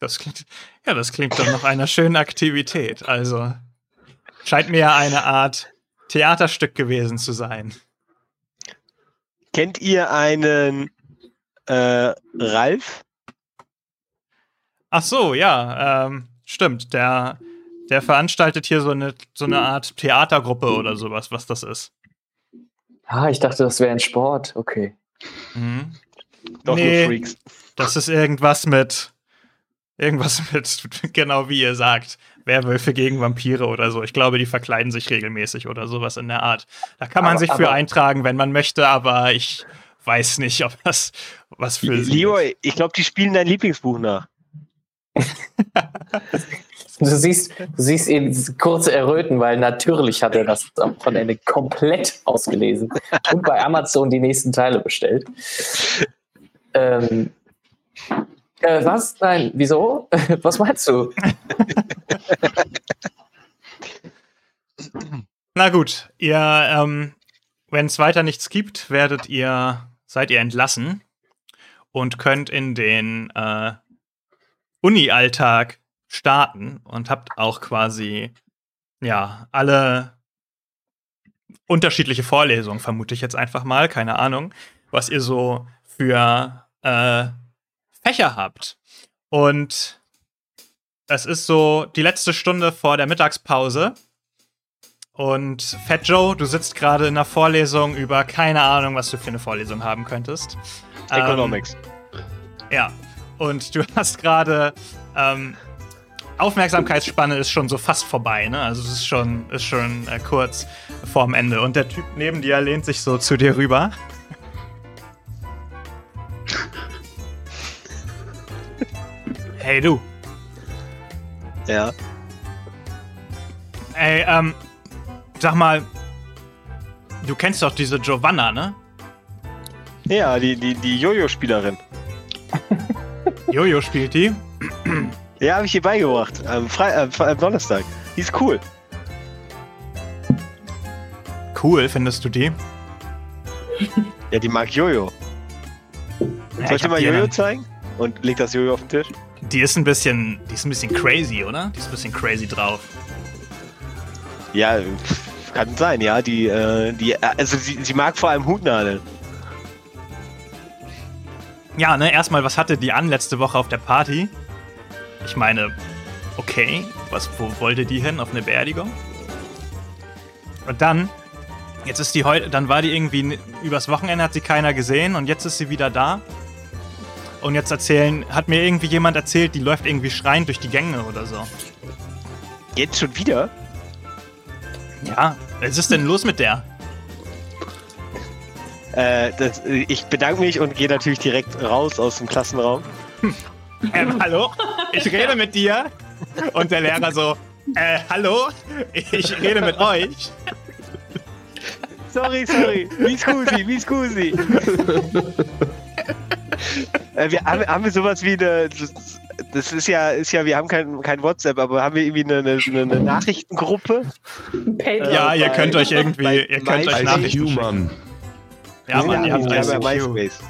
Das klingt, ja, das klingt doch nach einer schönen Aktivität. Also scheint mir ja eine Art Theaterstück gewesen zu sein.
Kennt ihr einen äh, Ralf?
Ach so, ja, ähm, stimmt. Der, der veranstaltet hier so eine, so eine Art Theatergruppe oder sowas, was das ist.
Ah, ich dachte, das wäre ein Sport. Okay.
Mhm. Doch nee, nur Freaks. Das ist irgendwas mit. Irgendwas mit, genau wie ihr sagt, Werwölfe gegen Vampire oder so. Ich glaube, die verkleiden sich regelmäßig oder sowas in der Art. Da kann man aber, sich für eintragen, wenn man möchte, aber ich weiß nicht, ob das was für
Leo, ich glaube, die spielen dein Lieblingsbuch nach.
Du siehst, du siehst ihn kurze Erröten, weil natürlich hat er das am Wochenende komplett ausgelesen und bei Amazon die nächsten Teile bestellt. Ähm, äh, was? Nein, wieso? Was meinst du?
Na gut, ihr, ähm, wenn es weiter nichts gibt, werdet ihr, seid ihr entlassen und könnt in den äh, Uni-Alltag starten und habt auch quasi, ja, alle unterschiedliche Vorlesungen, vermute ich jetzt einfach mal, keine Ahnung, was ihr so für äh, Fächer habt. Und es ist so die letzte Stunde vor der Mittagspause. Und Fat Joe, du sitzt gerade in einer Vorlesung über keine Ahnung, was du für eine Vorlesung haben könntest.
Economics.
Ähm, ja. Und du hast gerade ähm, Aufmerksamkeitsspanne ist schon so fast vorbei, ne? Also es ist schon, ist schon äh, kurz vorm Ende. Und der Typ neben dir lehnt sich so zu dir rüber. Hey du.
Ja.
Ey, ähm, sag mal, du kennst doch diese Giovanna, ne?
Ja, die, die, die Jojo-Spielerin.
Jojo spielt die.
Ja, habe ich ihr beigebracht. Am, Fre äh, am Donnerstag. Die ist cool.
Cool, findest du die?
Ja, die mag Jojo.
Ja,
Soll ich dir mal Jojo zeigen? Und leg das Jojo auf den Tisch?
Die ist ein bisschen, die ist ein bisschen crazy, oder? Die ist ein bisschen crazy drauf.
Ja, kann sein, ja. Die, äh, die, äh, also sie, sie mag vor allem Hutnadeln.
Ja, ne, erstmal, was hatte die an letzte Woche auf der Party? Ich meine, okay, was, wo wollte die hin? Auf eine Beerdigung? Und dann, jetzt ist die heute, dann war die irgendwie, übers Wochenende hat sie keiner gesehen und jetzt ist sie wieder da. Und jetzt erzählen, hat mir irgendwie jemand erzählt, die läuft irgendwie schreiend durch die Gänge oder so.
Jetzt schon wieder?
Ja, was ist denn los mit der?
Äh, das, äh, ich bedanke mich und gehe natürlich direkt raus aus dem Klassenraum.
Ähm, hallo? Ich rede mit dir. Und der Lehrer so, äh, hallo? Ich rede mit euch.
Sorry, sorry. Mi scusi, mi scusi. äh, wir, haben, haben wir sowas wie eine. Das, ist ja, ist ja, wir haben kein, kein WhatsApp, aber haben wir irgendwie eine, eine, eine Nachrichtengruppe?
Ja, ihr könnt euch irgendwie, ihr könnt euch. Nachrichten
ICQ,
schicken. Ja, Mann, ihr habt ICQ.
MySpace.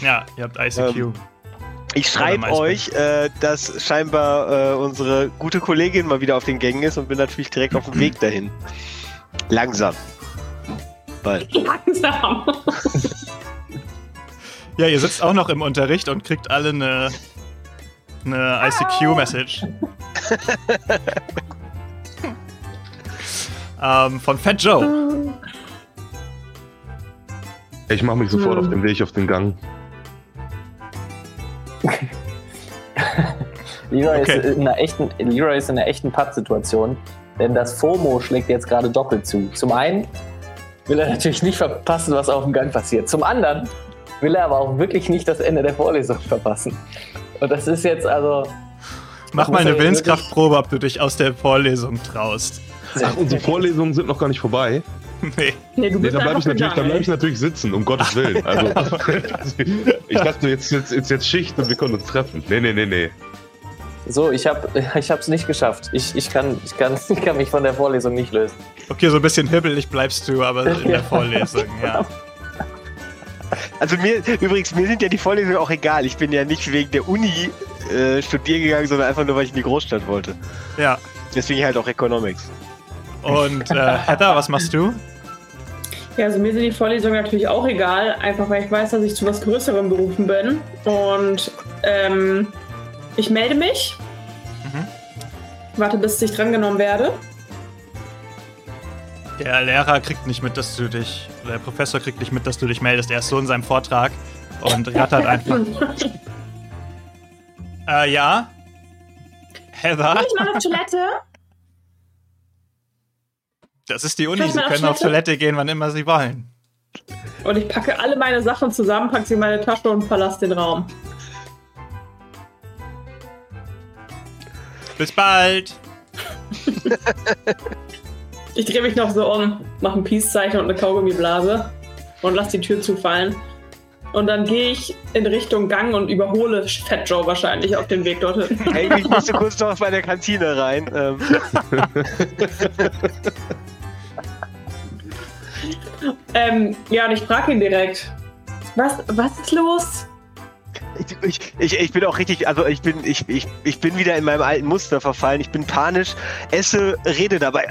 Ja, ihr habt ICQ.
Ich schreibe euch, äh, dass scheinbar äh, unsere gute Kollegin mal wieder auf den Gängen ist und bin natürlich direkt auf dem Weg dahin. Langsam. Bald.
Langsam.
Ja, ihr sitzt auch noch im Unterricht und kriegt alle eine, eine ICQ-Message. ähm, von Fat Joe.
Ich mache mich sofort
Hm.
auf den Weg auf den Gang.
Leroy,
Okay.
ist in einer echten, Leroy ist in einer echten Pattsituation, denn das FOMO schlägt jetzt gerade doppelt zu. Zum einen will er natürlich nicht verpassen, was auf dem Gang passiert. Zum anderen will er aber auch wirklich nicht das Ende der Vorlesung verpassen. Und das ist jetzt also.
Mach mal eine Willenskraftprobe, ob du dich aus der Vorlesung traust.
Ach, unsere Vorlesungen sind noch gar nicht vorbei.
Nee.
Nee, du
Nee, dann bleibe ich, natürlich- dann bleib ich natürlich sitzen, um Gottes Willen. Also, ich dachte, jetzt jetzt, jetzt, jetzt Schicht und wir können uns treffen. Nee, nee, nee, nee.
So, ich habe ich es nicht geschafft. Ich, ich, kann, ich, kann, ich kann mich von der Vorlesung nicht lösen.
Okay, so ein bisschen hibbelig bleibst du, aber in der Vorlesung, ja.
Also mir, übrigens, mir sind ja die Vorlesungen auch egal. Ich bin ja nicht wegen der Uni äh, studieren gegangen, sondern einfach nur, weil ich in die Großstadt wollte.
Ja.
Deswegen halt auch Economics.
Und äh, Heather, was machst du?
Ja, also mir sind die Vorlesungen natürlich auch egal, einfach weil ich weiß, dass ich zu was Größerem berufen bin. Und ähm, ich melde mich.
Mhm.
Warte, bis ich drangenommen werde.
Der Lehrer kriegt nicht mit, dass du dich, der Professor kriegt nicht mit, dass du dich meldest. Er ist so in seinem Vortrag und rattert einfach. Äh, ja? Heather?
Ich mal auf Toilette.
Das ist die Uni, sie können auf
Toilette?
Gehen, wann immer sie wollen.
Und ich packe alle meine Sachen zusammen, packe sie in meine Tasche und verlasse den Raum.
Bis bald.
ich drehe mich noch so um, mache ein Peace-Zeichen und eine Kaugummiblase und lass die Tür zufallen. Und dann gehe ich in Richtung Gang und überhole Fat Joe wahrscheinlich auf dem Weg dorthin.
Hey, ich musste kurz noch bei der Kantine rein. Ähm.
ähm, ja, und ich frage ihn direkt. Was, was ist los?
Ich, ich, ich, bin auch richtig, also ich bin, ich, ich, ich bin wieder in meinem alten Muster verfallen. Ich bin panisch, esse, rede dabei.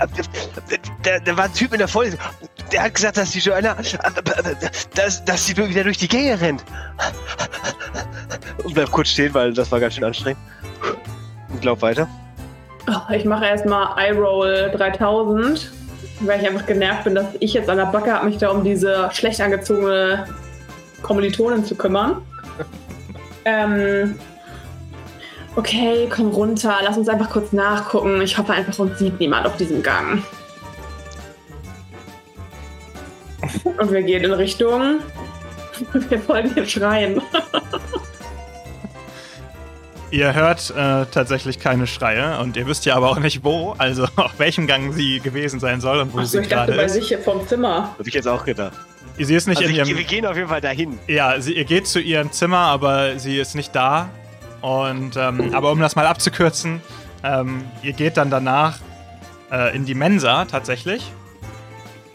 Da, da war ein Typ in der Vorlesung, der hat gesagt, dass die Joanna, dass, dass sie wieder durch die Gänge rennt. Und bleib kurz stehen, weil das war ganz schön anstrengend. Und glaub weiter.
Ich mache erstmal iRoll 3000, weil ich einfach genervt bin, dass ich jetzt an der Backe habe, mich da um diese schlecht angezogene Kommilitonin zu kümmern. Ähm, okay, komm runter, lass uns einfach kurz nachgucken. Ich hoffe einfach, uns sieht niemand auf diesem Gang. Und wir gehen in Richtung. Wir folgen den Schreien.
Ihr hört äh, tatsächlich keine Schreie und ihr wisst ja aber auch nicht wo, also auf welchem Gang sie gewesen sein soll und wo Achso, sie gerade ist.
bei sich vom Zimmer.
Hab ich jetzt auch gedacht.
Sie ist nicht also in ihrem.
Wir gehen auf jeden Fall dahin.
Ja, sie, ihr geht zu ihrem Zimmer, aber sie ist nicht da. Und ähm, aber um das mal abzukürzen, ähm, ihr geht dann danach äh, in die Mensa tatsächlich.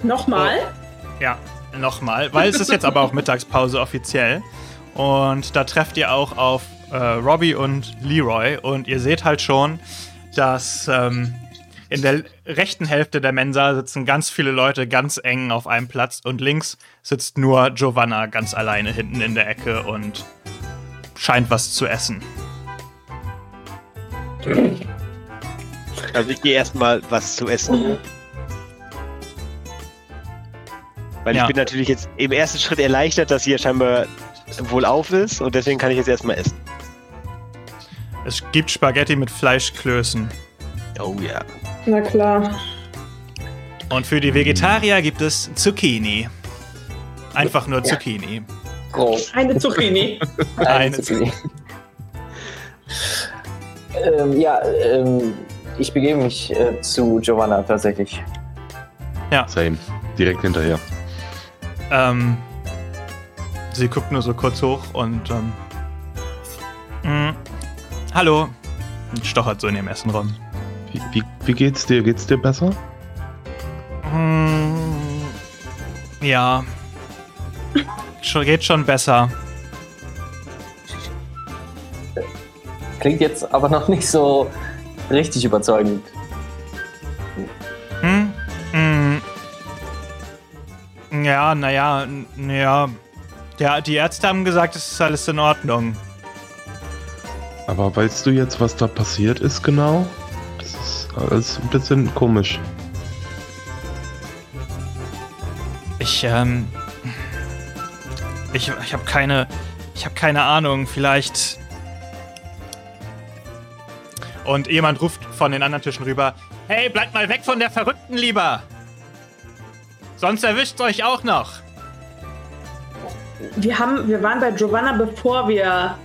Nochmal?
Oh, ja, nochmal, weil es ist jetzt aber auch Mittagspause offiziell. Und da trefft ihr auch auf äh, Robbie und Leroy und ihr seht halt schon, dass ähm, in der rechten Hälfte der Mensa sitzen ganz viele Leute ganz eng auf einem Platz und links sitzt nur Giovanna ganz alleine hinten in der Ecke und scheint was zu essen.
Also ich gehe erstmal was zu essen. Weil ja. ich bin natürlich jetzt im ersten Schritt erleichtert, dass hier scheinbar wohl auf ist und deswegen kann ich jetzt erstmal essen.
Es gibt Spaghetti mit Fleischklößen.
Oh ja.
Na klar.
Und für die Vegetarier gibt es Zucchini. Einfach nur Zucchini.
Groß. Eine Zucchini.
Eine, Eine Zucchini.
ähm, ja, ähm, ich begebe mich äh, zu Giovanna tatsächlich.
Ja. Same. Direkt hinterher.
Ähm, sie guckt nur so kurz hoch und ähm, mh, mm, hallo. Und stochert so in ihrem Essen rum.
Wie, wie, wie geht's dir? Geht's dir besser?
Hm, ja. Geht schon besser.
Klingt jetzt aber noch nicht so richtig überzeugend.
Hm? Hm. Ja, naja, naja. Ja, die Ärzte haben gesagt, es ist alles in Ordnung.
Aber weißt du jetzt, was da passiert ist genau? Das ist ein bisschen komisch.
Ich, ähm. Ich, ich habe keine. Ich habe keine Ahnung. Vielleicht. Und jemand ruft von den anderen Tischen rüber: Hey, bleibt mal weg von der Verrückten lieber! Sonst erwischt euch auch noch!
Wir haben. Wir waren bei Giovanna, bevor wir.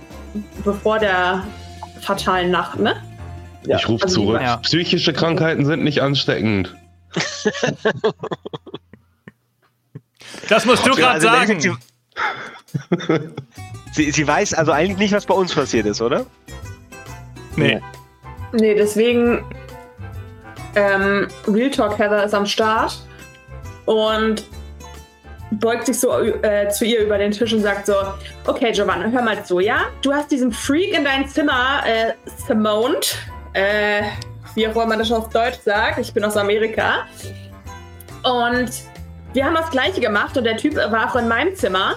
bevor der fatalen Nacht, ne?
Ja. Ich rufe also zurück. Ja. Psychische Krankheiten sind nicht ansteckend.
das musst du gerade also, sagen.
Sie, sie, sie, weiß also eigentlich nicht, was bei uns passiert ist, oder?
Nee.
Nee, deswegen ähm, Real Talk Heather ist am Start und beugt sich so äh, zu ihr über den Tisch und sagt so: Okay, Giovanna, hör mal zu, ja? Du hast diesen Freak in dein Zimmer, äh, Simone, äh, wie auch immer man das auf Deutsch sagt. Ich bin aus Amerika. Und wir haben das Gleiche gemacht und der Typ war auch in meinem Zimmer.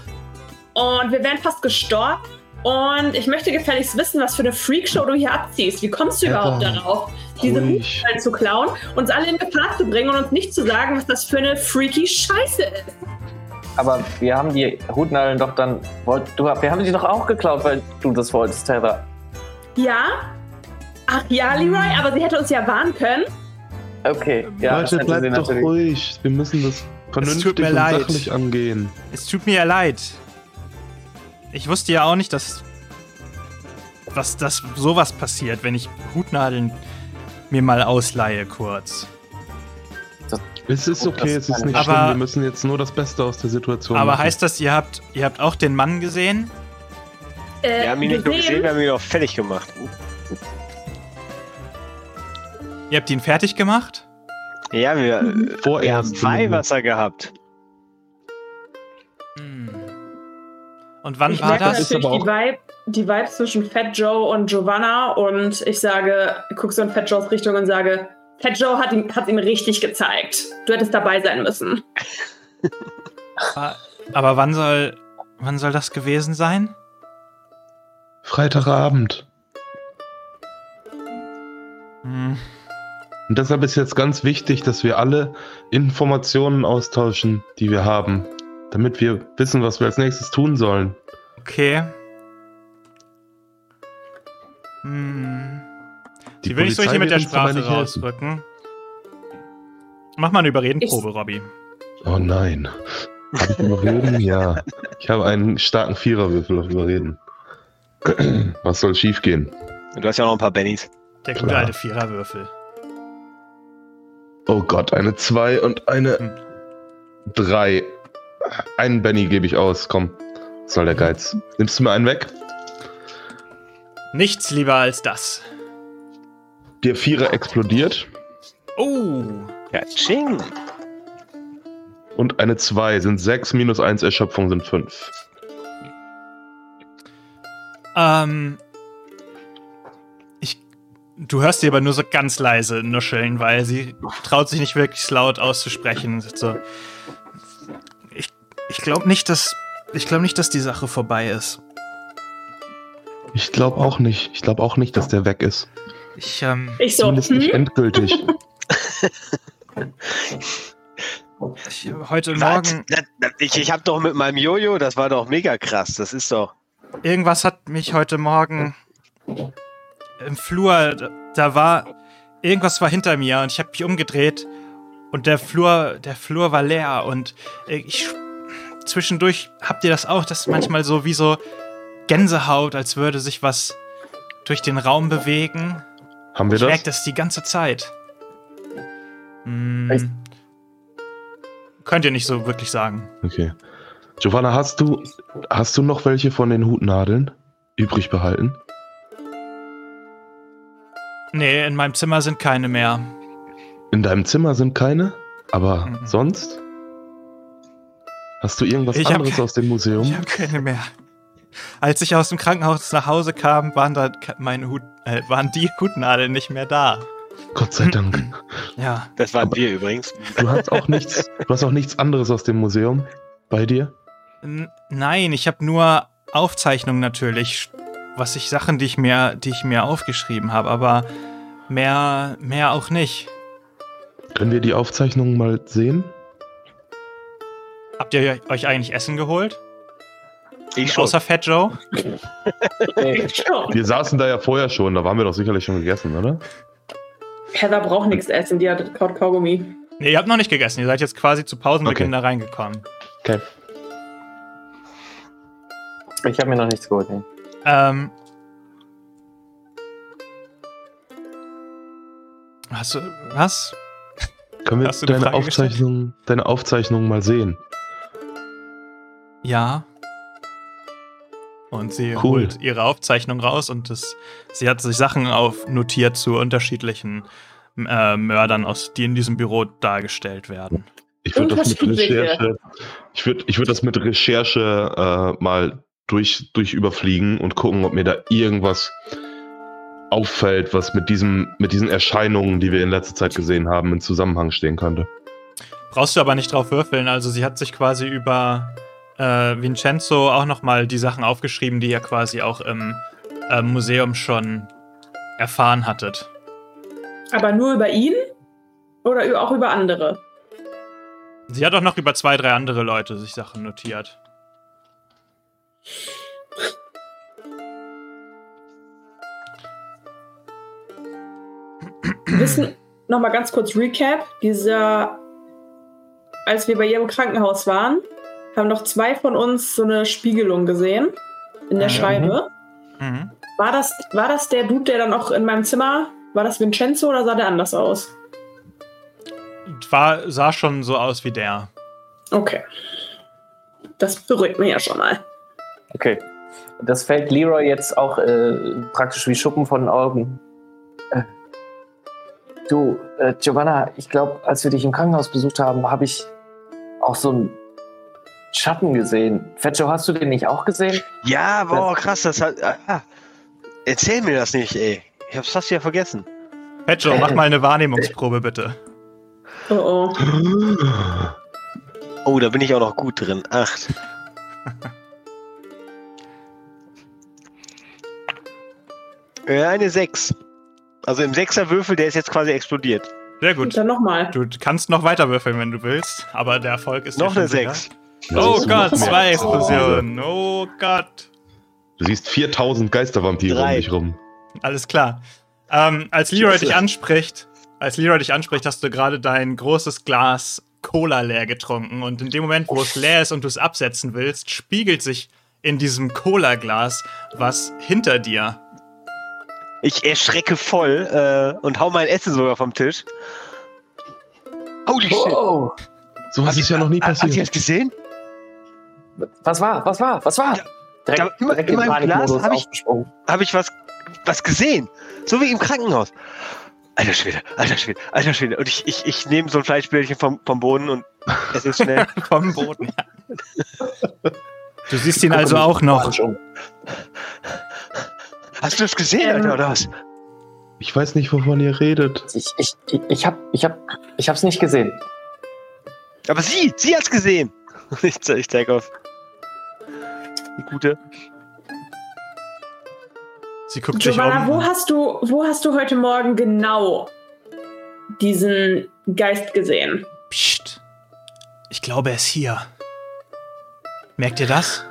Und wir wären fast gestorben. Und ich möchte gefälligst wissen, was für eine Freakshow du hier abziehst. Wie kommst du überhaupt ja, darauf, diese Hutnadeln zu klauen, uns alle in Gefahr zu bringen und uns nicht zu sagen, was das für eine freaky Scheiße ist?
Aber wir haben die Hutnadeln doch dann. Du, wir haben sie doch auch geklaut, weil du das wolltest, Terra.
Ja, Ach ja, Leroy, aber sie hätte uns ja warnen können.
Okay, ja.
Leute, bleibt doch ruhig. Wir müssen das vernünftig und leid. sachlich angehen.
Es tut mir ja leid. Ich wusste ja auch nicht, dass, dass, dass sowas passiert, wenn ich Hutnadeln mir mal ausleihe kurz.
Es ist okay, es ist nicht
aber,
schlimm. Wir müssen jetzt nur das Beste aus der Situation
aber
machen.
Aber heißt das, ihr habt, ihr habt auch den Mann gesehen?
Äh, wir haben ihn nicht nur gesehen, wir haben ihn auch fertig gemacht.
Ihr habt ihn fertig gemacht?
Ja, wir, wir haben Weihwasser gehabt.
Hm. Und wann
ich
war das?
Natürlich die, Vibe, die Vibe zwischen Fat Joe und Giovanna und ich sage, guck so in Fat Joes Richtung und sage, Fat Joe hat ihm, hat ihm richtig gezeigt. Du hättest dabei sein müssen.
Aber wann soll, wann soll das gewesen sein?
Freitagabend.
Hm.
Und deshalb ist jetzt ganz wichtig, dass wir alle Informationen austauschen, die wir haben, damit wir wissen, was wir als nächstes tun sollen.
Okay. Hm. Die, die will ich so nicht mit der Sprache rausrücken. Mach mal eine Überredenprobe, Robby.
Oh nein. Hab ich Überreden? ja. Ich habe einen starken Viererwürfel auf Überreden. Was soll schiefgehen?
Du hast ja noch ein paar Bennys.
Der gute alte Viererwürfel.
Oh Gott, eine 2 und eine 3. Hm. Einen Benny gebe ich aus, komm. Was soll der Geiz? Nimmst du mir einen weg?
Nichts lieber als das.
Der Vierer explodiert.
Oh.
Ja, ching.
Und eine 2 sind 6 minus 1 Erschöpfung sind 5.
Ähm. Du hörst sie aber nur so ganz leise nuscheln, weil sie traut sich nicht wirklich laut auszusprechen. So. Ich, ich glaube nicht, dass. Ich glaube nicht, dass die Sache vorbei ist.
Ich glaube auch nicht. Ich glaube auch nicht, dass der weg ist.
Ich, ähm.
Ich so.
Zumindest nicht
hm?
endgültig.
ich, heute Morgen.
Ich, ich habe doch mit meinem Jojo, das war doch mega krass. Das ist doch.
Irgendwas hat mich heute Morgen im Flur. Da war. Irgendwas war hinter mir und ich habe mich umgedreht und der Flur, der Flur war leer und ich zwischendurch habt ihr das auch, dass manchmal so wie so Gänsehaut, als würde sich was durch den Raum bewegen.
Haben wir
ich
das?
Ich merke das die ganze Zeit. Hm, könnt ihr nicht so wirklich sagen.
Okay. Giovanna, hast du, hast du noch welche von den Hutnadeln übrig behalten?
Nee, in meinem Zimmer sind keine mehr.
In deinem Zimmer sind keine? Aber
Mhm.
sonst? Hast du irgendwas
Ich hab
anderes
ke-
aus dem Museum?
Ich habe keine mehr. Als ich aus dem Krankenhaus nach Hause kam, waren da meine Hut, äh, waren die Hutnadeln nicht mehr da.
Gott sei Dank.
Ja.
Das waren
Aber-
wir übrigens.
Du hast auch nichts, du hast auch nichts anderes aus dem Museum bei dir?
N nein, ich habe nur Aufzeichnungen natürlich, was ich Sachen, die ich mir, die ich mir aufgeschrieben habe, aber mehr, mehr auch nicht.
Können wir die Aufzeichnungen mal sehen?
Habt ihr euch eigentlich Essen geholt?
Ich schon.
Außer Fat Joe?
Schon.
Wir saßen da ja vorher schon, da waren wir doch sicherlich schon gegessen, oder?
Heather braucht nichts essen, die hat Kaut Kaugummi.
Nee, ihr habt noch nicht gegessen. Ihr seid jetzt quasi zu Pausenbeginn
Okay.
da reingekommen.
Okay.
Ich habe mir noch nichts geholt. Nee.
Ähm. Hast du. Was?
Können wir deine
gestellt?
Aufzeichnung, deine Aufzeichnung mal sehen?
Ja. Und sie
Cool.
holt ihre Aufzeichnung raus und das, sie hat sich Sachen auf notiert zu unterschiedlichen äh, Mördern, aus, die in diesem Büro dargestellt werden.
Ich würde das mit. Recherche, ich würde ich würd das mit Recherche äh, mal durch, durch überfliegen und gucken, ob mir da irgendwas auffällt, was mit diesem, mit diesen Erscheinungen, die wir in letzter Zeit gesehen haben, in Zusammenhang stehen könnte.
Brauchst du aber nicht drauf würfeln. Also sie hat sich quasi über äh, Vincenzo auch nochmal die Sachen aufgeschrieben, die ihr quasi auch im äh, Museum schon erfahren hattet.
Aber nur über ihn? Oder auch über andere?
Sie hat auch noch über zwei, drei andere Leute sich Sachen notiert.
Wissen, nochmal ganz kurz Recap. Dieser, als wir bei ihr im Krankenhaus waren, haben noch zwei von uns so eine Spiegelung gesehen in der
Mhm.
Scheibe.
Mhm.
War das, war das der Dude, der dann auch in meinem Zimmer War das Vincenzo oder sah der anders aus?
War, sah schon so aus wie der.
Okay. Das beruhigt mich ja schon mal.
Okay. Das fällt Leroy jetzt auch äh, praktisch wie Schuppen von den Augen. Äh, du, äh, Giovanna, ich glaube, als wir dich im Krankenhaus besucht haben, habe ich auch so einen Schatten gesehen. Fetcho, hast du den nicht auch gesehen?
Ja, boah, krass, das hat. Ah, erzähl mir das nicht, ey. Ich hab's fast wieder vergessen.
Fetcho, mach mal eine Wahrnehmungsprobe, bitte.
Oh oh.
Oh, da bin ich auch noch gut drin. Acht. Eine Sechs. Also im Sechserwürfel, der ist jetzt quasi explodiert.
Sehr
Und
gut.
dann nochmal.
Du kannst noch weiter würfeln, wenn du willst, aber der Erfolg ist
Noch eine
sicher.
Sechs.
Oh
siehst du
Gott, zwei Explosionen. Oh Gott.
Du siehst 4000 Geistervampire um dich rum.
Alles klar. Ähm, als Leroy dich anspricht, als Leroy dich anspricht, hast du gerade dein großes Glas Cola leer getrunken und in dem Moment, wo es leer ist und du es absetzen willst, spiegelt sich in diesem Cola-Glas was hinter dir.
Ich erschrecke voll äh, und hau mein Essen sogar vom Tisch. Holy shit.
Oh,
Sowas ist ja noch nie
Habt ihr
passiert.
das gesehen?
was war? Was war? Was war? Direkt,
da- immer-
direkt
immer
im
im Glas
Panikmodus
hab ich-. Habe ich was, was gesehen? So wie im Krankenhaus. Alter Schwede, alter Schwede, alter Schwede. Und ich, ich, ich nehme so ein Fleischbällchen vom, vom Boden und esse es schnell.
Vom Boden, ja. Du siehst ihn also auch noch.
Hast du das gesehen,
Ähm,
Alter, oder was?
Ich weiß nicht, wovon ihr redet.
Ich, ich, ich, ich, hab, ich, hab, ich hab's nicht gesehen.
Aber sie, sie hat's gesehen. Ich, ich zeig auf. Die gute.
Sie guckt sich
Giovanna, wo
um.
hast du, wo hast du heute Morgen genau diesen Geist gesehen?
Psst. Ich glaube, er ist hier. Merkt ihr das?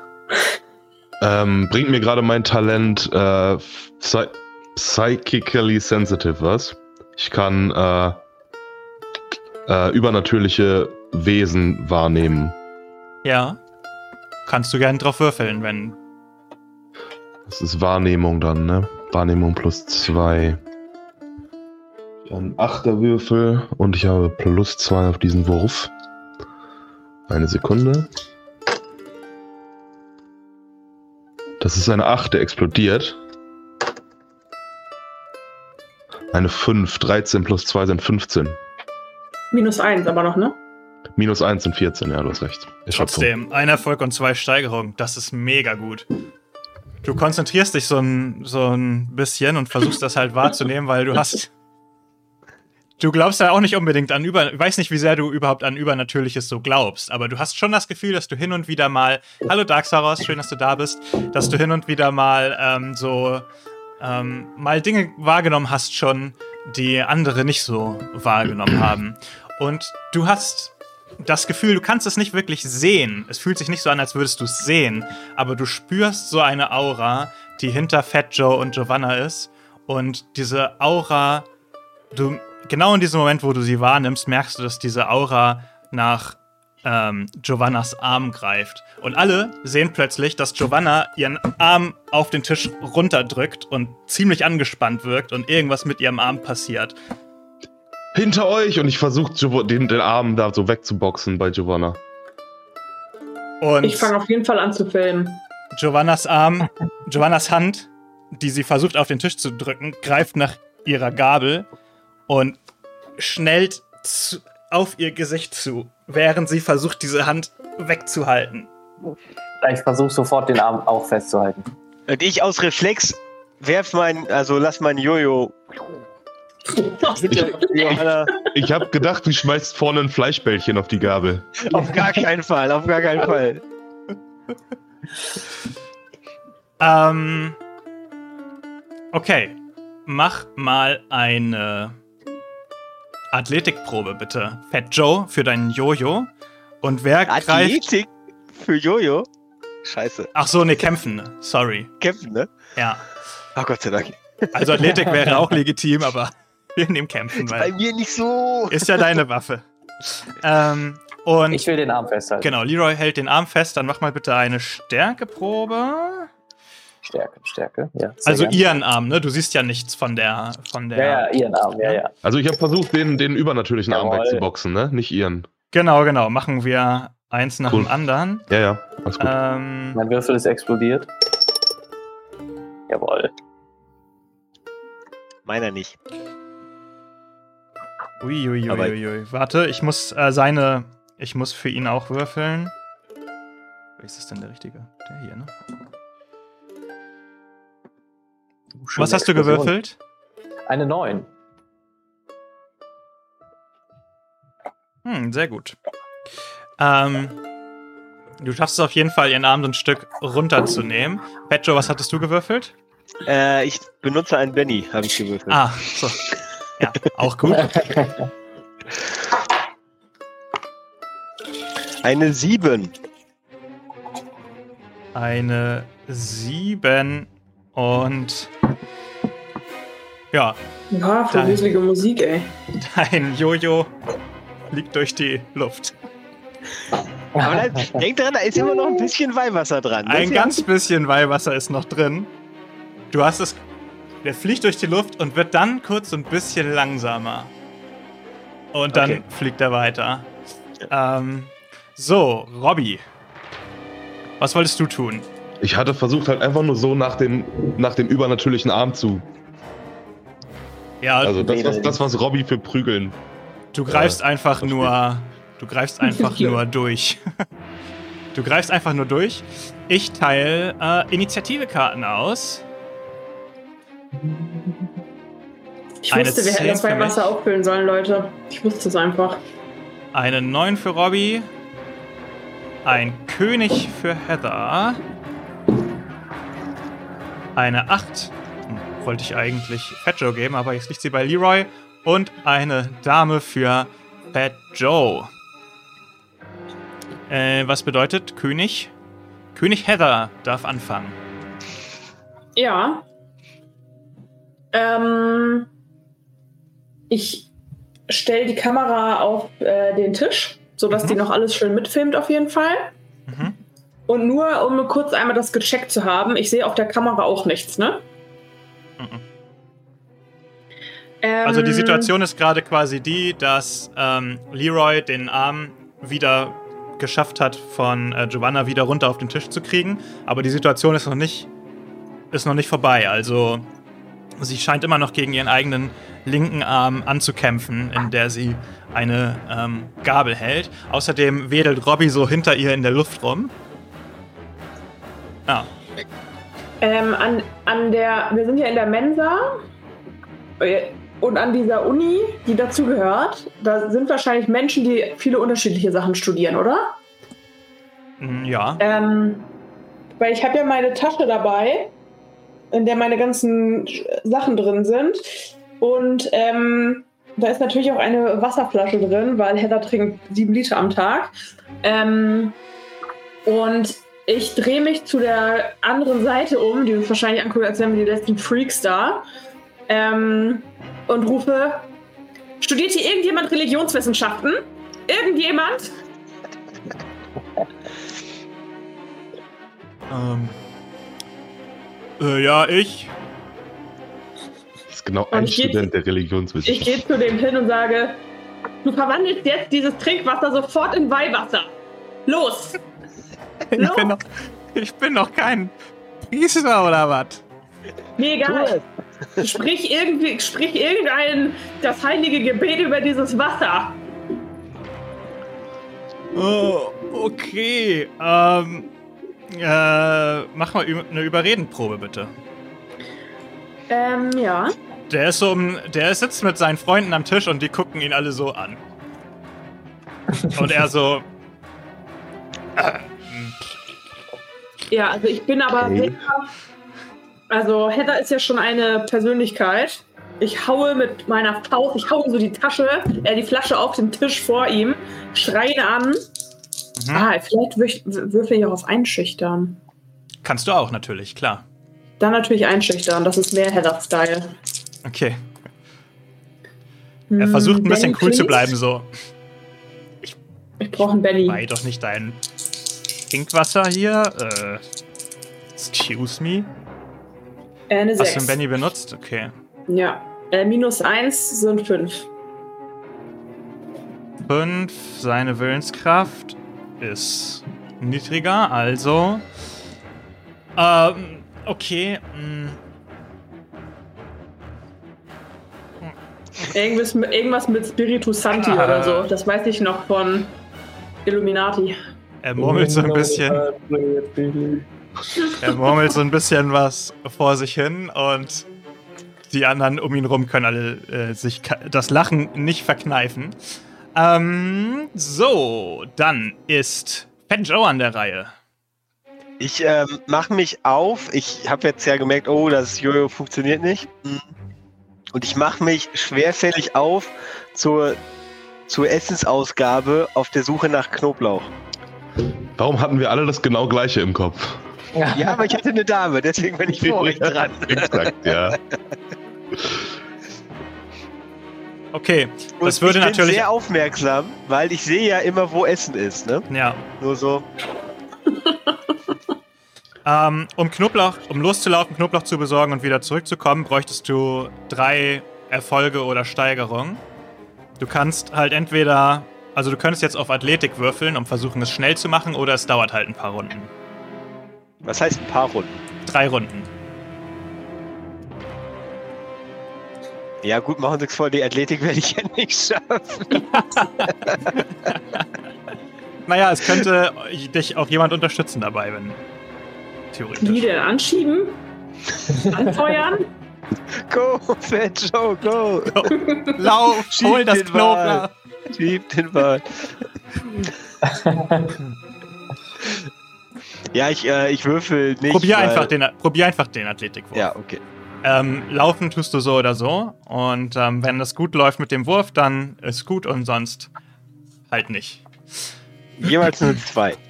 Ähm, bringt mir gerade mein Talent äh, Psy Psychically Sensitive was? Ich kann äh, äh, übernatürliche Wesen wahrnehmen.
Ja. Kannst du gerne drauf würfeln, wenn.
Das ist Wahrnehmung dann, ne? Wahrnehmung plus zwei. Ein Achterwürfel und ich habe plus zwei auf diesen Wurf. Eine Sekunde. Das ist eine 8, der explodiert. Eine 5, 13 plus 2 sind 15.
Minus eins aber noch, ne?
Minus 1 sind 14, ja, du hast recht. Erschöpfung.
Trotzdem, ein Erfolg und zwei Steigerungen. Das ist mega gut. Du konzentrierst dich so ein, so ein bisschen und versuchst das halt wahrzunehmen, weil du hast. Du glaubst ja auch nicht unbedingt an über. Ich weiß nicht, wie sehr du überhaupt an Übernatürliches so glaubst, aber du hast schon das Gefühl, dass du hin und wieder mal. Hallo Darksaros, schön, dass du da bist. Dass du hin und wieder mal ähm, so. Ähm, mal Dinge wahrgenommen hast schon, die andere nicht so wahrgenommen haben. Und du hast das Gefühl, du kannst es nicht wirklich sehen. Es fühlt sich nicht so an, als würdest du es sehen, aber du spürst so eine Aura, die hinter Fat Joe und Giovanna ist. Und diese Aura, du genau in diesem Moment, wo du sie wahrnimmst, merkst du, dass diese Aura nach ähm, Giovannas Arm greift. Und alle sehen plötzlich, dass Giovanna ihren Arm auf den Tisch runterdrückt und ziemlich angespannt wirkt und irgendwas mit ihrem Arm passiert.
Hinter euch! Und ich versuche den, den Arm da so wegzuboxen bei Giovanna.
Und
Ich fange auf jeden Fall an zu filmen.
Giovannas Arm, Giovannas Hand, die sie versucht auf den Tisch zu drücken, greift nach ihrer Gabel und schnellt zu, auf ihr Gesicht zu, während sie versucht, diese Hand wegzuhalten.
Ich versuche sofort den Arm auch festzuhalten.
Und ich aus Reflex werf mein, also lass mein Jojo. Johanna,
Ich habe gedacht, du schmeißt vorne ein Fleischbällchen auf die Gabel.
auf gar keinen Fall, auf gar keinen Fall.
Ähm. Okay. Mach mal eine Athletikprobe, bitte. Fat Joe für deinen Jojo. Und wer greift.
Athletik für Jojo? Scheiße.
Ach so, ne, kämpfen. Sorry.
Kämpfen, ne?
Ja.
Oh Gott sei Dank.
Also Athletik wäre auch legitim, aber wir nehmen Kämpfen,
Bei
weil
mir nicht so.
ist ja deine Waffe. Ähm, und
Ich will den Arm festhalten.
genau, Leroy hält den Arm fest. Dann mach mal bitte eine Stärkeprobe.
Stärke, Stärke, ja.
Also gern. ihren Arm, ne? Du siehst ja nichts von der. Von der
ja, ja, ihren Arm, ja, ja.
Also ich habe versucht, den, den übernatürlichen Jawohl. Arm wegzuboxen, ne? Nicht ihren.
Genau, genau. Machen wir eins nach cool. dem anderen.
Ja, ja. Alles gut.
Ähm, mein Würfel ist explodiert. Jawohl.
Meiner nicht.
Uiuiuiui. Ui, ui, ui. Warte, ich muss äh, seine. Ich muss für ihn auch würfeln. Welches ist denn der richtige? Der hier, ne? Was hast du gewürfelt?
Eine 9.
Hm, sehr gut. Ähm, du schaffst es auf jeden Fall, ihren Arm so ein Stück runterzunehmen. Petro, was hattest du gewürfelt?
Äh, ich benutze einen Benny, habe ich gewürfelt.
Ah, so. Ja, auch gut.
Eine 7.
Eine 7 und ja.
Ja, gruselige Musik, ey.
Dein Jojo fliegt durch die Luft.
Aber da, denk dran, da ist immer noch ein bisschen Weihwasser dran.
Ein ganz bisschen Weihwasser ist noch drin. Du hast es. Der fliegt durch die Luft und wird dann kurz ein bisschen langsamer. Und dann okay. fliegt er weiter. Ähm, so, Robby. Was wolltest du tun?
Ich hatte versucht, halt einfach nur so nach dem, nach dem übernatürlichen Arm zu. Ja, also das, was, das, was Robby für Prügeln.
Du greifst äh, einfach nur. Du greifst einfach nur durch. du greifst einfach nur durch. Ich teile äh, Initiativekarten aus.
Ich wusste, Eine wir hätten das bei Wasser auffüllen sollen, Leute. Ich wusste es einfach.
Eine 9 für Robby. Ein König für Heather. Eine 8. Wollte ich eigentlich Fat Joe geben, aber jetzt liegt sie bei Leroy. Und eine Dame für Fat Joe. Äh, was bedeutet König? König Heather darf anfangen.
Ja. Ähm, ich stelle die Kamera auf äh, den Tisch sodass mhm. die noch alles schön mitfilmt auf jeden Fall. Mhm. Und nur, um kurz einmal das gecheckt zu haben, ich sehe auf der Kamera auch nichts, ne?
Ähm, also die Situation ist gerade quasi die, dass ähm, Leroy den Arm wieder geschafft hat, von äh, Giovanna wieder runter auf den Tisch zu kriegen. Aber die Situation ist noch nicht, ist noch nicht vorbei. Also sie scheint immer noch gegen ihren eigenen linken Arm anzukämpfen, in der sie eine ähm, Gabel hält. Außerdem wedelt Robbie so hinter ihr in der Luft rum.
Ja. Ähm, an, an der, wir sind ja in der Mensa und an dieser Uni, die dazugehört, da sind wahrscheinlich Menschen, die viele unterschiedliche Sachen studieren, oder?
Mm, ja.
Ähm, weil ich habe ja meine Tasche dabei, in der meine ganzen Sachen drin sind. Und ähm, da ist natürlich auch eine Wasserflasche drin, weil Heather trinkt sieben Liter am Tag. Ähm, und ich drehe mich zu der anderen Seite um, die uns wahrscheinlich anguckt, als wären wir die letzten Freaks da. Ähm, und rufe: Studiert hier irgendjemand Religionswissenschaften? Irgendjemand?
Ähm. Äh, ja, ich
ist genau ein Student der Religionswissenschaft.
Ich gehe zu dem hin und sage, du verwandelst jetzt dieses Trinkwasser sofort in Weihwasser. Los!
Ich, Bin noch, ich bin noch kein Priester oder was?
Mir egal. Sprich, irgendwie, sprich irgendein das heilige Gebet über dieses Wasser.
Oh, okay. Ähm, äh, mach mal eine Überredenprobe, bitte.
Ähm, ja.
Der ist so, der sitzt mit seinen Freunden am Tisch und die gucken ihn alle so an. Und er so.
Ja, also ich bin aber. Okay. Heather, also Heather ist ja schon eine Persönlichkeit. Ich haue mit meiner Faust, ich haue so die Tasche, äh, die Flasche auf den Tisch vor ihm, schreie an. Mhm. Ah, vielleicht würfel ich auch auf Einschüchtern.
Kannst du auch natürlich, klar.
Dann natürlich einschüchtern, das ist mehr Heather-Style.
Okay. Er versucht ein bisschen cool please? zu bleiben, so.
Ich, ich brauche einen Benny.
Bei doch nicht dein Trinkwasser hier. Äh, excuse me.
Äh, eine
Hast du einen Benny benutzt? Okay.
Ja. Äh, minus 1 sind 5.
5. Seine Willenskraft ist niedriger, also. Ähm, okay. Mh.
Irgendwas, mit- irgendwas mit Spiritus Santi
Ah.
oder so. Das weiß ich noch von Illuminati.
Er murmelt so ein bisschen. Er murmelt so ein bisschen was vor sich hin und die anderen um ihn rum können alle äh, sich das Lachen nicht verkneifen. Ähm, so, dann ist Fat Joe an der Reihe.
Ich ähm, mache mich auf. Ich habe jetzt ja gemerkt, oh, das Jojo funktioniert nicht. Und ich mache mich schwerfällig auf zur, zur Essensausgabe auf der Suche nach Knoblauch.
Warum hatten wir alle das genau gleiche im Kopf?
Ja, aber ich hatte eine Dame, deswegen bin ich vor euch dran.
Exakt, ja.
Okay,
Und
das würde
ich bin
natürlich.
sehr aufmerksam, weil ich sehe ja immer, wo Essen ist. Ne?
Ja,
Nur so.
ähm, um Knoblauch, um loszulaufen, Knoblauch zu besorgen und wieder zurückzukommen, bräuchtest du drei Erfolge oder Steigerungen. Du kannst halt entweder, also du könntest jetzt auf Athletik würfeln, um versuchen, es schnell zu machen, oder es dauert halt ein paar Runden.
Was heißt ein paar Runden?
Drei Runden.
Ja, gut, machen Sie es vor, die Athletik werde ich ja nicht schaffen.
Naja, es könnte dich auch jemand unterstützen dabei, wenn.
Wie
Theoretisch.
denn anschieben? Anfeuern?
Go, Fat Joe, go!
Lauf,
Schieb
hol das Knoblauch.
Schieb den Ball. ja, ich, äh, ich würfel nicht.
Probier
weil-
einfach, den, probier einfach den Athletikwurf.
Ja, okay.
Ähm, laufen tust du so oder so. Und ähm, wenn das gut läuft mit dem Wurf, dann ist gut und sonst halt nicht.
Jeweils nur zwei.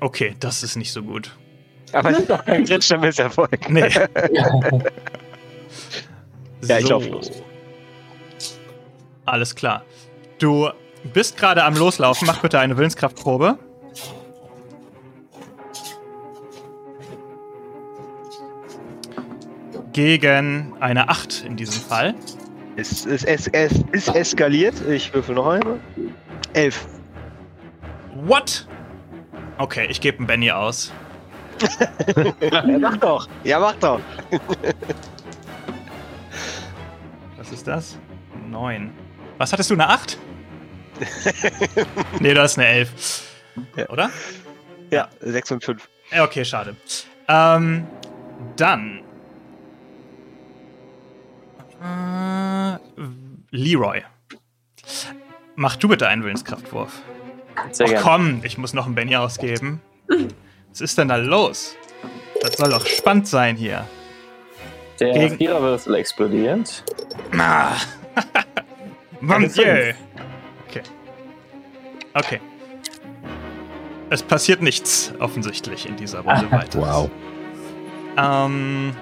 Okay, das ist nicht so gut.
Aber es ist doch kein kritischer Misserfolg.
Nee.
Ja, ich lauf los.
Alles klar. Du bist gerade am Loslaufen. Mach bitte eine Willenskraftprobe. Gegen eine 8 in diesem Fall.
Es, es, es, es ist eskaliert. Ich würfel noch einmal. Elf.
What? Okay, ich gebe einen Benny aus.
Ja, mach doch. Ja, mach doch.
Was ist das? 9. Was hattest du, eine 8? nee, das ist eine 11.
Ja.
Oder?
Ja, sechs und fünf.
Ja, Okay, schade. Ähm, dann. Äh, Leroy. Mach du bitte einen Willenskraftwurf.
Sehr
Ach
gerne.
komm, ich muss noch einen Benny ausgeben. Was ist denn da los? Das soll doch spannend sein hier.
Der
Gegen-
Viererwürfel explodiert.
Ah. Mon Dieu. Okay. Es passiert nichts offensichtlich in dieser Runde weiter.
Wow.
Ähm,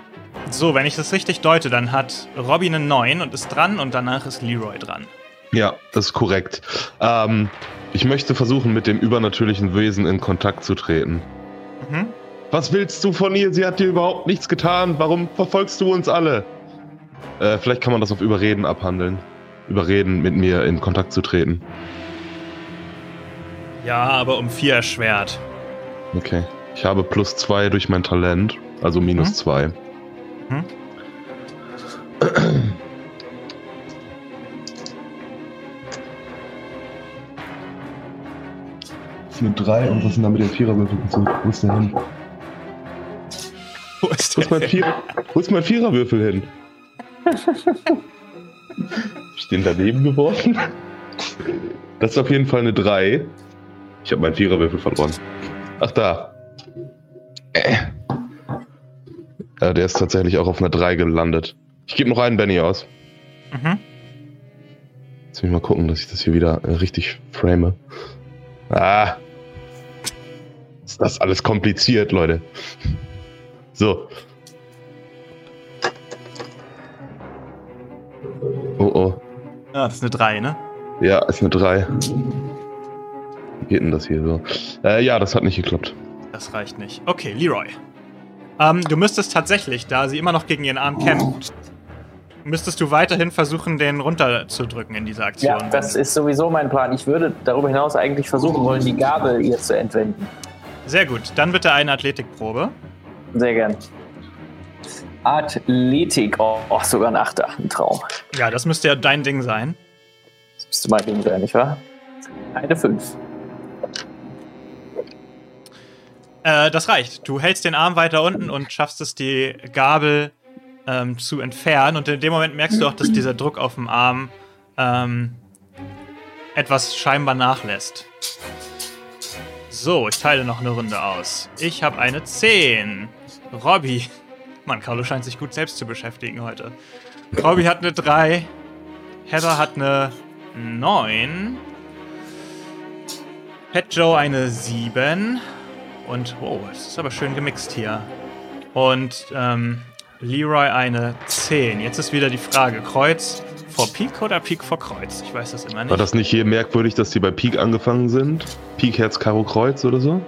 so, wenn ich das richtig deute, dann hat Robin einen 9 und ist dran und danach ist Leroy dran.
Ja, das ist korrekt. Ähm, ich möchte versuchen, mit dem übernatürlichen Wesen in Kontakt zu treten.
Mhm.
Was willst du von ihr? Sie hat dir überhaupt nichts getan. Warum verfolgst du uns alle? Äh, vielleicht kann man das auf Überreden abhandeln. Überreden, mit mir in Kontakt zu treten.
Ja, aber um 4 erschwert.
Okay. Ich habe plus zwei durch mein Talent, also minus
Mhm.
zwei.
Mhm.
Das ist eine 3 und was ist denn da mit dem Viererwürfel? Wo ist der hin?
Wo ist
Wo ist mein,
der?
Vier Wo ist mein Viererwürfel hin? Hab ich den daneben geworfen? Das ist auf jeden Fall eine 3. Ich habe meinen Viererwürfel verloren. Ach, da. Äh. Ja, der ist tatsächlich auch auf einer 3 gelandet. Ich gebe noch einen Benny aus.
Mhm.
Jetzt will ich mal gucken, dass ich das hier wieder äh, richtig frame. Ah. Ist das alles kompliziert, Leute. So. Oh oh.
Ja, das ist eine 3, ne?
Ja, ist eine 3. Geht denn das hier so? Äh, ja, das hat nicht geklappt.
Das reicht nicht. Okay, Leroy. Ähm, du müsstest tatsächlich, da sie immer noch gegen ihren Arm kämpft, müsstest du weiterhin versuchen, den runterzudrücken in dieser Aktion.
Ja, das ist sowieso mein Plan. Ich würde darüber hinaus eigentlich versuchen wollen, die Gabel ihr zu entwenden.
Sehr gut. Dann bitte eine Athletikprobe.
Sehr gern. Athletik. Oh, oh, sogar ein Achter. Ein Traum.
Ja, das müsste ja dein Ding sein.
Das müsste mein Ding sein, nicht wahr? Eine 5.
Äh, das reicht. Du hältst den Arm weiter unten und schaffst es, die Gabel ähm, zu entfernen. Und in dem Moment merkst du auch, dass dieser Druck auf dem Arm ähm, etwas scheinbar nachlässt. So, ich teile noch eine Runde aus. Ich habe eine 10. Robby. Mann, Carlo scheint sich gut selbst zu beschäftigen heute. Robby hat eine 3. Heather hat eine 9. Pet Joe eine 7. Und, oh, es ist aber schön gemixt hier. Und ähm, Leroy eine 10. Jetzt ist wieder die Frage: Kreuz vor Pik oder Pik vor Kreuz? Ich weiß das immer nicht.
War das nicht hier merkwürdig, dass die bei Pik angefangen sind? Pik, Herz, Karo, Kreuz oder so?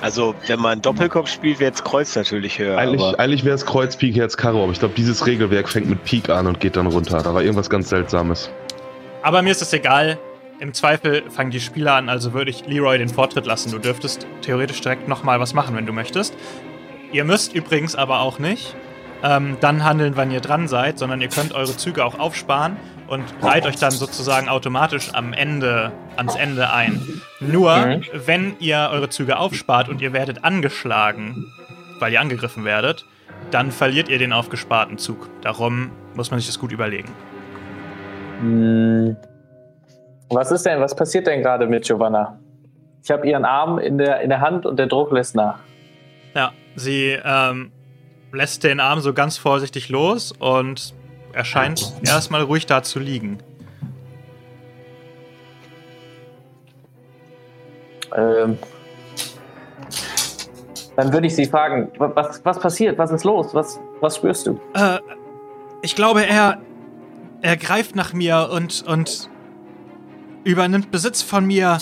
Also, wenn man Doppelkopf spielt, wäre es Kreuz natürlich höher.
Eigentlich, eigentlich wäre es Kreuz, Pik, Herz, Karo, aber ich glaube, dieses Regelwerk fängt mit Pik an und geht dann runter. Da war irgendwas ganz Seltsames.
Aber mir ist es egal. Im Zweifel fangen die Spieler an, also würde ich Leroy den Vortritt lassen. Du dürftest theoretisch direkt nochmal was machen, wenn du möchtest. Ihr müsst übrigens aber auch nicht ähm, dann handeln, wann ihr dran seid, sondern ihr könnt eure Züge auch aufsparen und reiht euch dann sozusagen automatisch am Ende ans Ende ein. Nur, mhm. wenn ihr eure Züge aufspart und ihr werdet angeschlagen, weil ihr angegriffen werdet, dann verliert ihr den aufgesparten Zug. Darum muss man sich das gut überlegen.
Hm. Was ist denn, was passiert denn gerade mit Giovanna? Ich habe ihren Arm in der, in der Hand und der Druck lässt nach.
Ja, sie ähm, lässt den Arm so ganz vorsichtig los und erscheint erstmal ruhig da zu liegen.
Ähm, dann würde ich Sie fragen, was, was passiert? Was ist los? Was, was spürst du?
Äh, ich glaube, er, er greift nach mir und, und übernimmt Besitz von mir.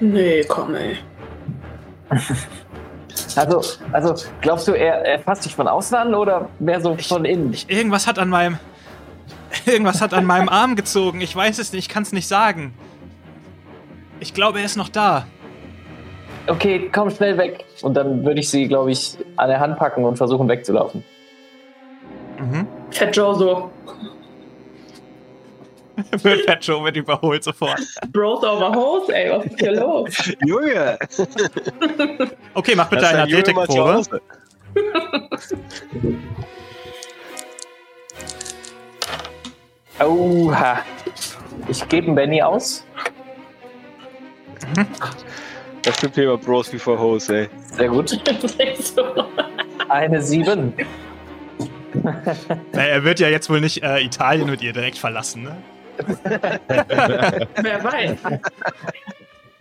Nee, komm, ey.
Also, also glaubst du, er, er fasst dich von außen an oder mehr so ich, von innen?
Ich, irgendwas hat an meinem. Irgendwas hat an meinem Arm gezogen. Ich weiß es nicht, ich kann es nicht sagen. Ich glaube, er ist noch da.
Okay, komm schnell weg. Und dann würde ich sie, glaube ich, an der Hand packen und versuchen wegzulaufen.
Mhm. Fat Joe so.
Wird Fat Joe mit überholt sofort.
Bros over Hose, ey, was ist hier los?
Junge!
Okay, mach bitte eine Athletikprobe.
Oha. Ich gebe einen Benny aus.
Das gibt Thema Bros before Hose, ey.
Sehr gut. Eine 7.
Naja, er wird ja jetzt wohl nicht äh, Italien mit ihr direkt verlassen, ne?
Wer weiß.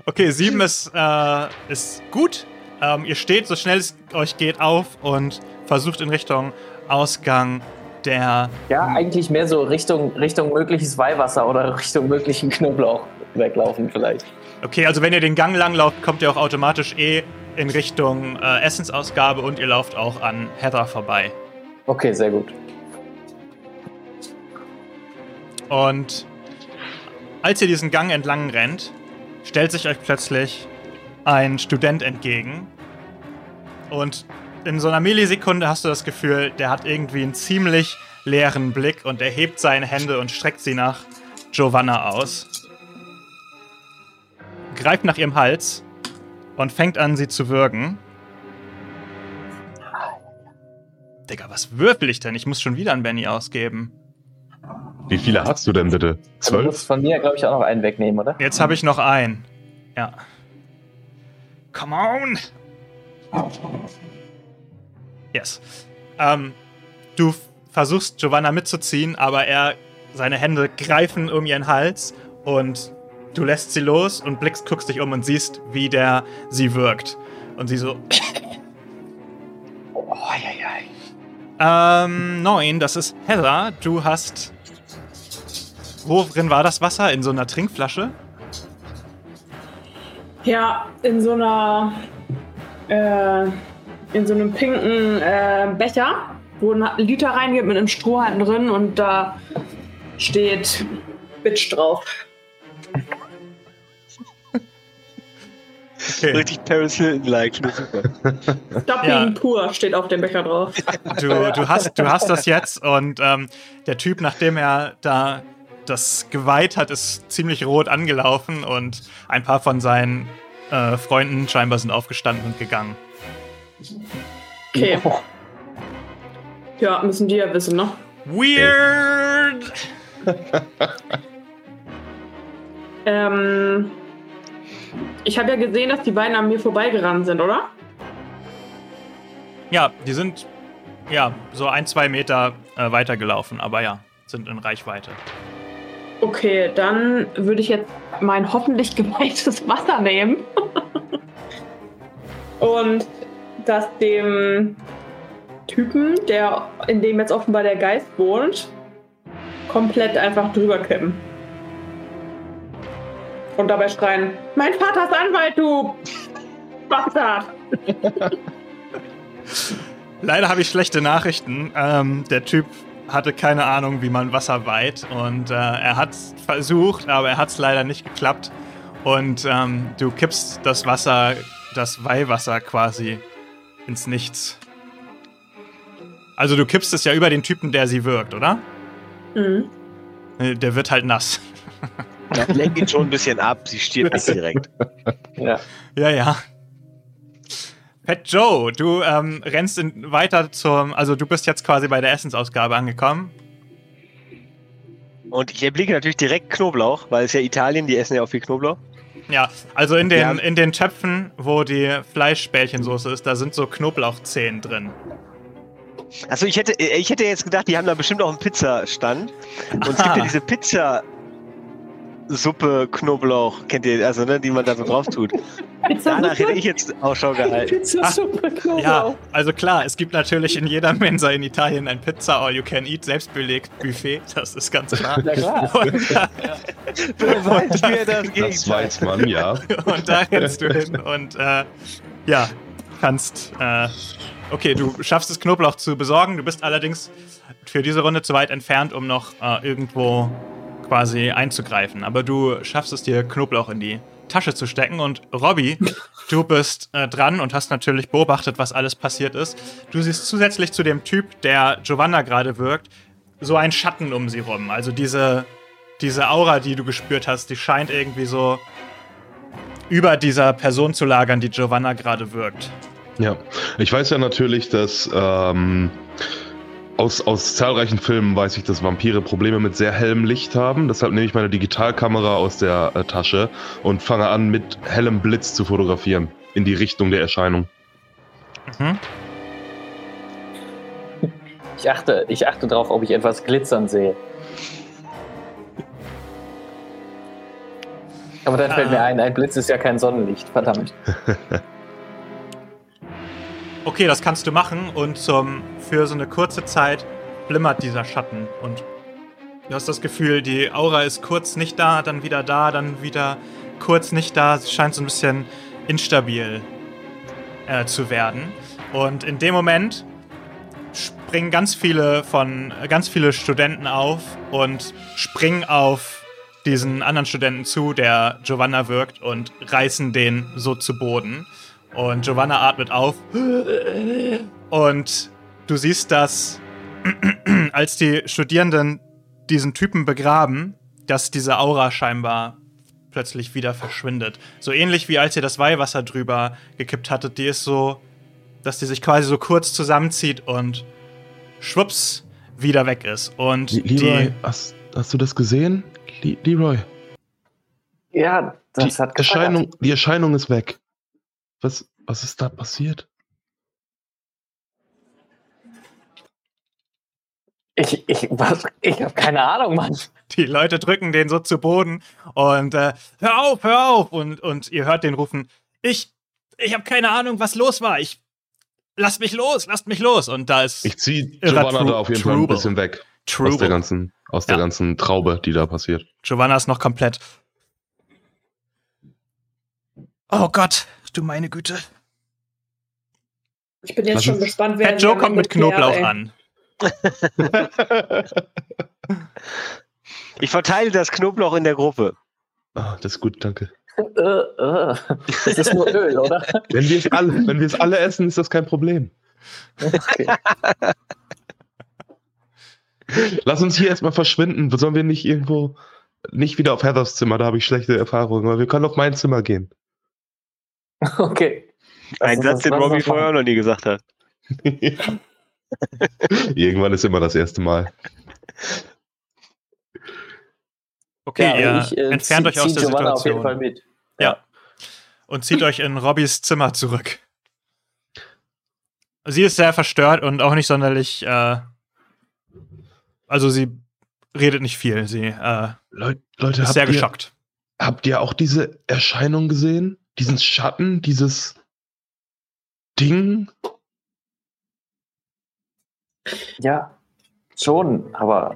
Okay, sieben ist, äh, ist gut. Ähm, ihr steht so schnell es euch geht auf und versucht in Richtung Ausgang der.
Ja, eigentlich mehr so Richtung, Richtung mögliches Weihwasser oder Richtung möglichen Knoblauch weglaufen, vielleicht.
Okay, also wenn ihr den Gang lang lauft, kommt ihr auch automatisch eh in Richtung äh, Essensausgabe und ihr lauft auch an Heather vorbei.
Okay, sehr gut.
Und als ihr diesen Gang entlang rennt, stellt sich euch plötzlich ein Student entgegen. Und in so einer Millisekunde hast du das Gefühl, der hat irgendwie einen ziemlich leeren Blick und er hebt seine Hände und streckt sie nach Giovanna aus. Greift nach ihrem Hals und fängt an, sie zu würgen. Digga, was würfel ich denn? Ich muss schon wieder einen Benny ausgeben.
Wie viele hast du denn bitte?
Zwölf? Du musst von mir, glaube ich, auch noch einen wegnehmen, oder?
Jetzt habe ich noch einen. Ja. Come on! Yes. Ähm, du versuchst Giovanna mitzuziehen, aber er, seine Hände greifen um ihren Hals und du lässt sie los und blickst, guckst dich um und siehst, wie der sie wirkt. Und sie so. oh, ei, ei. Ähm, neun, das ist Heather. Du hast Worin war das Wasser? In so einer Trinkflasche?
Ja, in so einer. Äh, in so einem pinken äh, Becher, wo ein Liter reingeht mit einem Strohhalm drin und da steht Bitch drauf.
Okay. Richtig Paris Hilton-like.
Stopping ja. pur steht auf dem Becher drauf.
Du, du, hast, du hast das jetzt und ähm, der Typ, nachdem er da das geweiht hat, ist ziemlich rot angelaufen und ein paar von seinen äh, Freunden scheinbar sind aufgestanden und gegangen.
Okay. Ja, müssen die ja wissen, ne?
Weird!
ähm, ich habe ja gesehen, dass die beiden an mir vorbeigerannt sind, oder?
Ja, die sind ja so ein, zwei Meter äh, weitergelaufen, aber ja, sind in Reichweite.
Okay, dann würde ich jetzt mein hoffentlich geweihtes Wasser nehmen und das dem Typen, der in dem jetzt offenbar der Geist wohnt, komplett einfach drüber kippen. Und dabei schreien: Mein Vater ist Anwalt, du Bastard!
Leider habe ich schlechte Nachrichten. Ähm, der Typ hatte keine Ahnung, wie man Wasser weiht. Und äh, er hat es versucht, aber er hat es leider nicht geklappt. Und ähm, du kippst das Wasser, das Weihwasser quasi ins Nichts. Also du kippst es ja über den Typen, der sie wirkt, oder? Mhm. Äh, der wird halt nass.
Ja, lenk ihn schon ein bisschen ab, sie stirbt nicht direkt.
Ja, ja. ja. Pet Joe, du ähm, rennst in, weiter zum, also du bist jetzt quasi bei der Essensausgabe angekommen.
Und ich erblicke natürlich direkt Knoblauch, weil es ja Italien, die essen ja auch viel Knoblauch.
Ja, also in den, in den Töpfen, wo die Fleischbällchensoße ist, da sind so Knoblauchzehen drin.
Also ich hätte, ich hätte jetzt gedacht, die haben da bestimmt auch einen Pizzastand. Und es gibt ja diese Pizza, Suppe, Knoblauch, kennt ihr, also ne, die man da so drauf tut. Danach hätte ich jetzt Ausschau gehalten.
Pizza-Suppe, Knoblauch. Ja, also klar, es gibt natürlich in jeder Mensa in Italien ein Pizza All You Can Eat selbstbelegt Buffet, das ist ganz klar. Ja klar. Und da,
weiß, das, das weiß man, ja.
Und da rennst du hin und äh, ja, kannst. Äh, okay, du schaffst es, Knoblauch zu besorgen. Du bist allerdings für diese Runde zu weit entfernt, um noch äh, irgendwo quasi einzugreifen. Aber du schaffst es dir, Knoblauch in die Tasche zu stecken. Und Robby, du bist äh, dran und hast natürlich beobachtet, was alles passiert ist. Du siehst zusätzlich zu dem Typ, der Giovanna gerade wirkt, so ein Schatten um sie rum. Also diese, diese Aura, die du gespürt hast, die scheint irgendwie so über dieser Person zu lagern, die Giovanna gerade wirkt.
Ja, ich weiß ja natürlich, dass ähm, aus, aus zahlreichen Filmen weiß ich, dass Vampire Probleme mit sehr hellem Licht haben. Deshalb nehme ich meine Digitalkamera aus der äh, Tasche und fange an, mit hellem Blitz zu fotografieren. In die Richtung der Erscheinung. Mhm.
Ich achte, ich achte darauf, ob ich etwas glitzern sehe. Aber dann fällt mir ah. ein, ein Blitz ist ja kein Sonnenlicht, verdammt.
Okay, das kannst du machen und zum, für so eine kurze Zeit flimmert dieser Schatten und du hast das Gefühl, die Aura ist kurz nicht da, dann wieder da, dann wieder kurz nicht da. Sie scheint so ein bisschen instabil äh, zu werden. Und in dem Moment springen ganz viele von ganz viele Studenten auf und springen auf diesen anderen Studenten zu, der Giovanna wirkt und reißen den so zu Boden. Und Giovanna atmet auf. Und du siehst, dass als die Studierenden diesen Typen begraben, dass diese Aura scheinbar plötzlich wieder verschwindet. So ähnlich wie als ihr das Weihwasser drüber gekippt hattet, die ist so, dass die sich quasi so kurz zusammenzieht und schwupps wieder weg ist. Und
Leroy, die, hast, hast, du das gesehen? Leroy?
Ja, das
die
hat
Erscheinung, Die Erscheinung ist weg. Was, was ist da passiert?
Ich, ich, ich habe keine Ahnung, Mann.
Die Leute drücken den so zu Boden und äh, hör auf, hör auf. Und, und ihr hört den rufen, ich, ich habe keine Ahnung, was los war. Ich, lasst mich los, lasst mich los. Und da ist.
Ich ziehe Giovanna da auf jeden Fall ein bisschen weg. Trubel. Aus der ganzen, aus ja. der ganzen Traube, die da passiert.
Giovanna ist noch komplett. Oh Gott, du meine Güte.
Ich bin jetzt Lass schon gespannt, wer.
Fat Joe kommt mit Knoblauch an.
Ich verteile das Knoblauch in der Gruppe.
Ah, das ist gut, danke.
Äh, äh. Das ist nur Öl, oder?
Wenn wir es alle, alle essen, ist das kein Problem. Okay. Lass uns hier erstmal verschwinden. Sollen wir nicht irgendwo, nicht wieder auf Heathers Zimmer, da habe ich schlechte Erfahrungen, aber wir können auf mein Zimmer gehen.
Okay.
Ein Satz, den Robbie vorher auch noch nie gesagt hat.
Irgendwann ist immer das erste Mal.
Okay, ja, ihr ich, äh, entfernt euch aus der Giovanna Situation. auf jeden Fall mit. Ja. ja. Und zieht euch in Robbys Zimmer zurück. Sie ist sehr verstört und auch nicht sonderlich. Äh, also sie redet nicht viel. Sie äh,
Leute, Leute,
ist sehr ihr, geschockt.
Habt ihr auch diese Erscheinung gesehen? Diesen Schatten, dieses Ding?
Ja, schon, aber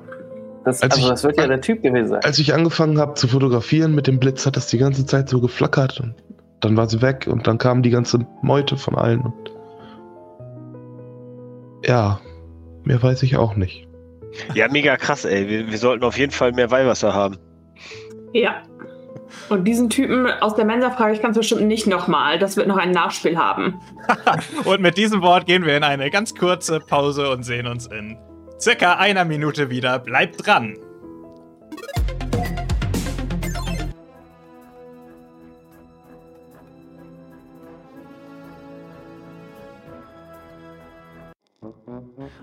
das, also ich, das wird ja der Typ gewesen sein.
Als ich angefangen habe zu fotografieren mit dem Blitz, hat das die ganze Zeit so geflackert und dann war sie weg und dann kam die ganze Meute von allen und ja, mehr weiß ich auch nicht.
Ja, mega krass, ey. Wir, wir sollten auf jeden Fall mehr Weihwasser haben.
Ja. Und diesen Typen aus der Mensa frage ich ganz bestimmt nicht nochmal. Das wird noch ein Nachspiel haben.
und mit diesem Wort gehen wir in eine ganz kurze Pause und sehen uns in circa einer Minute wieder. Bleibt dran!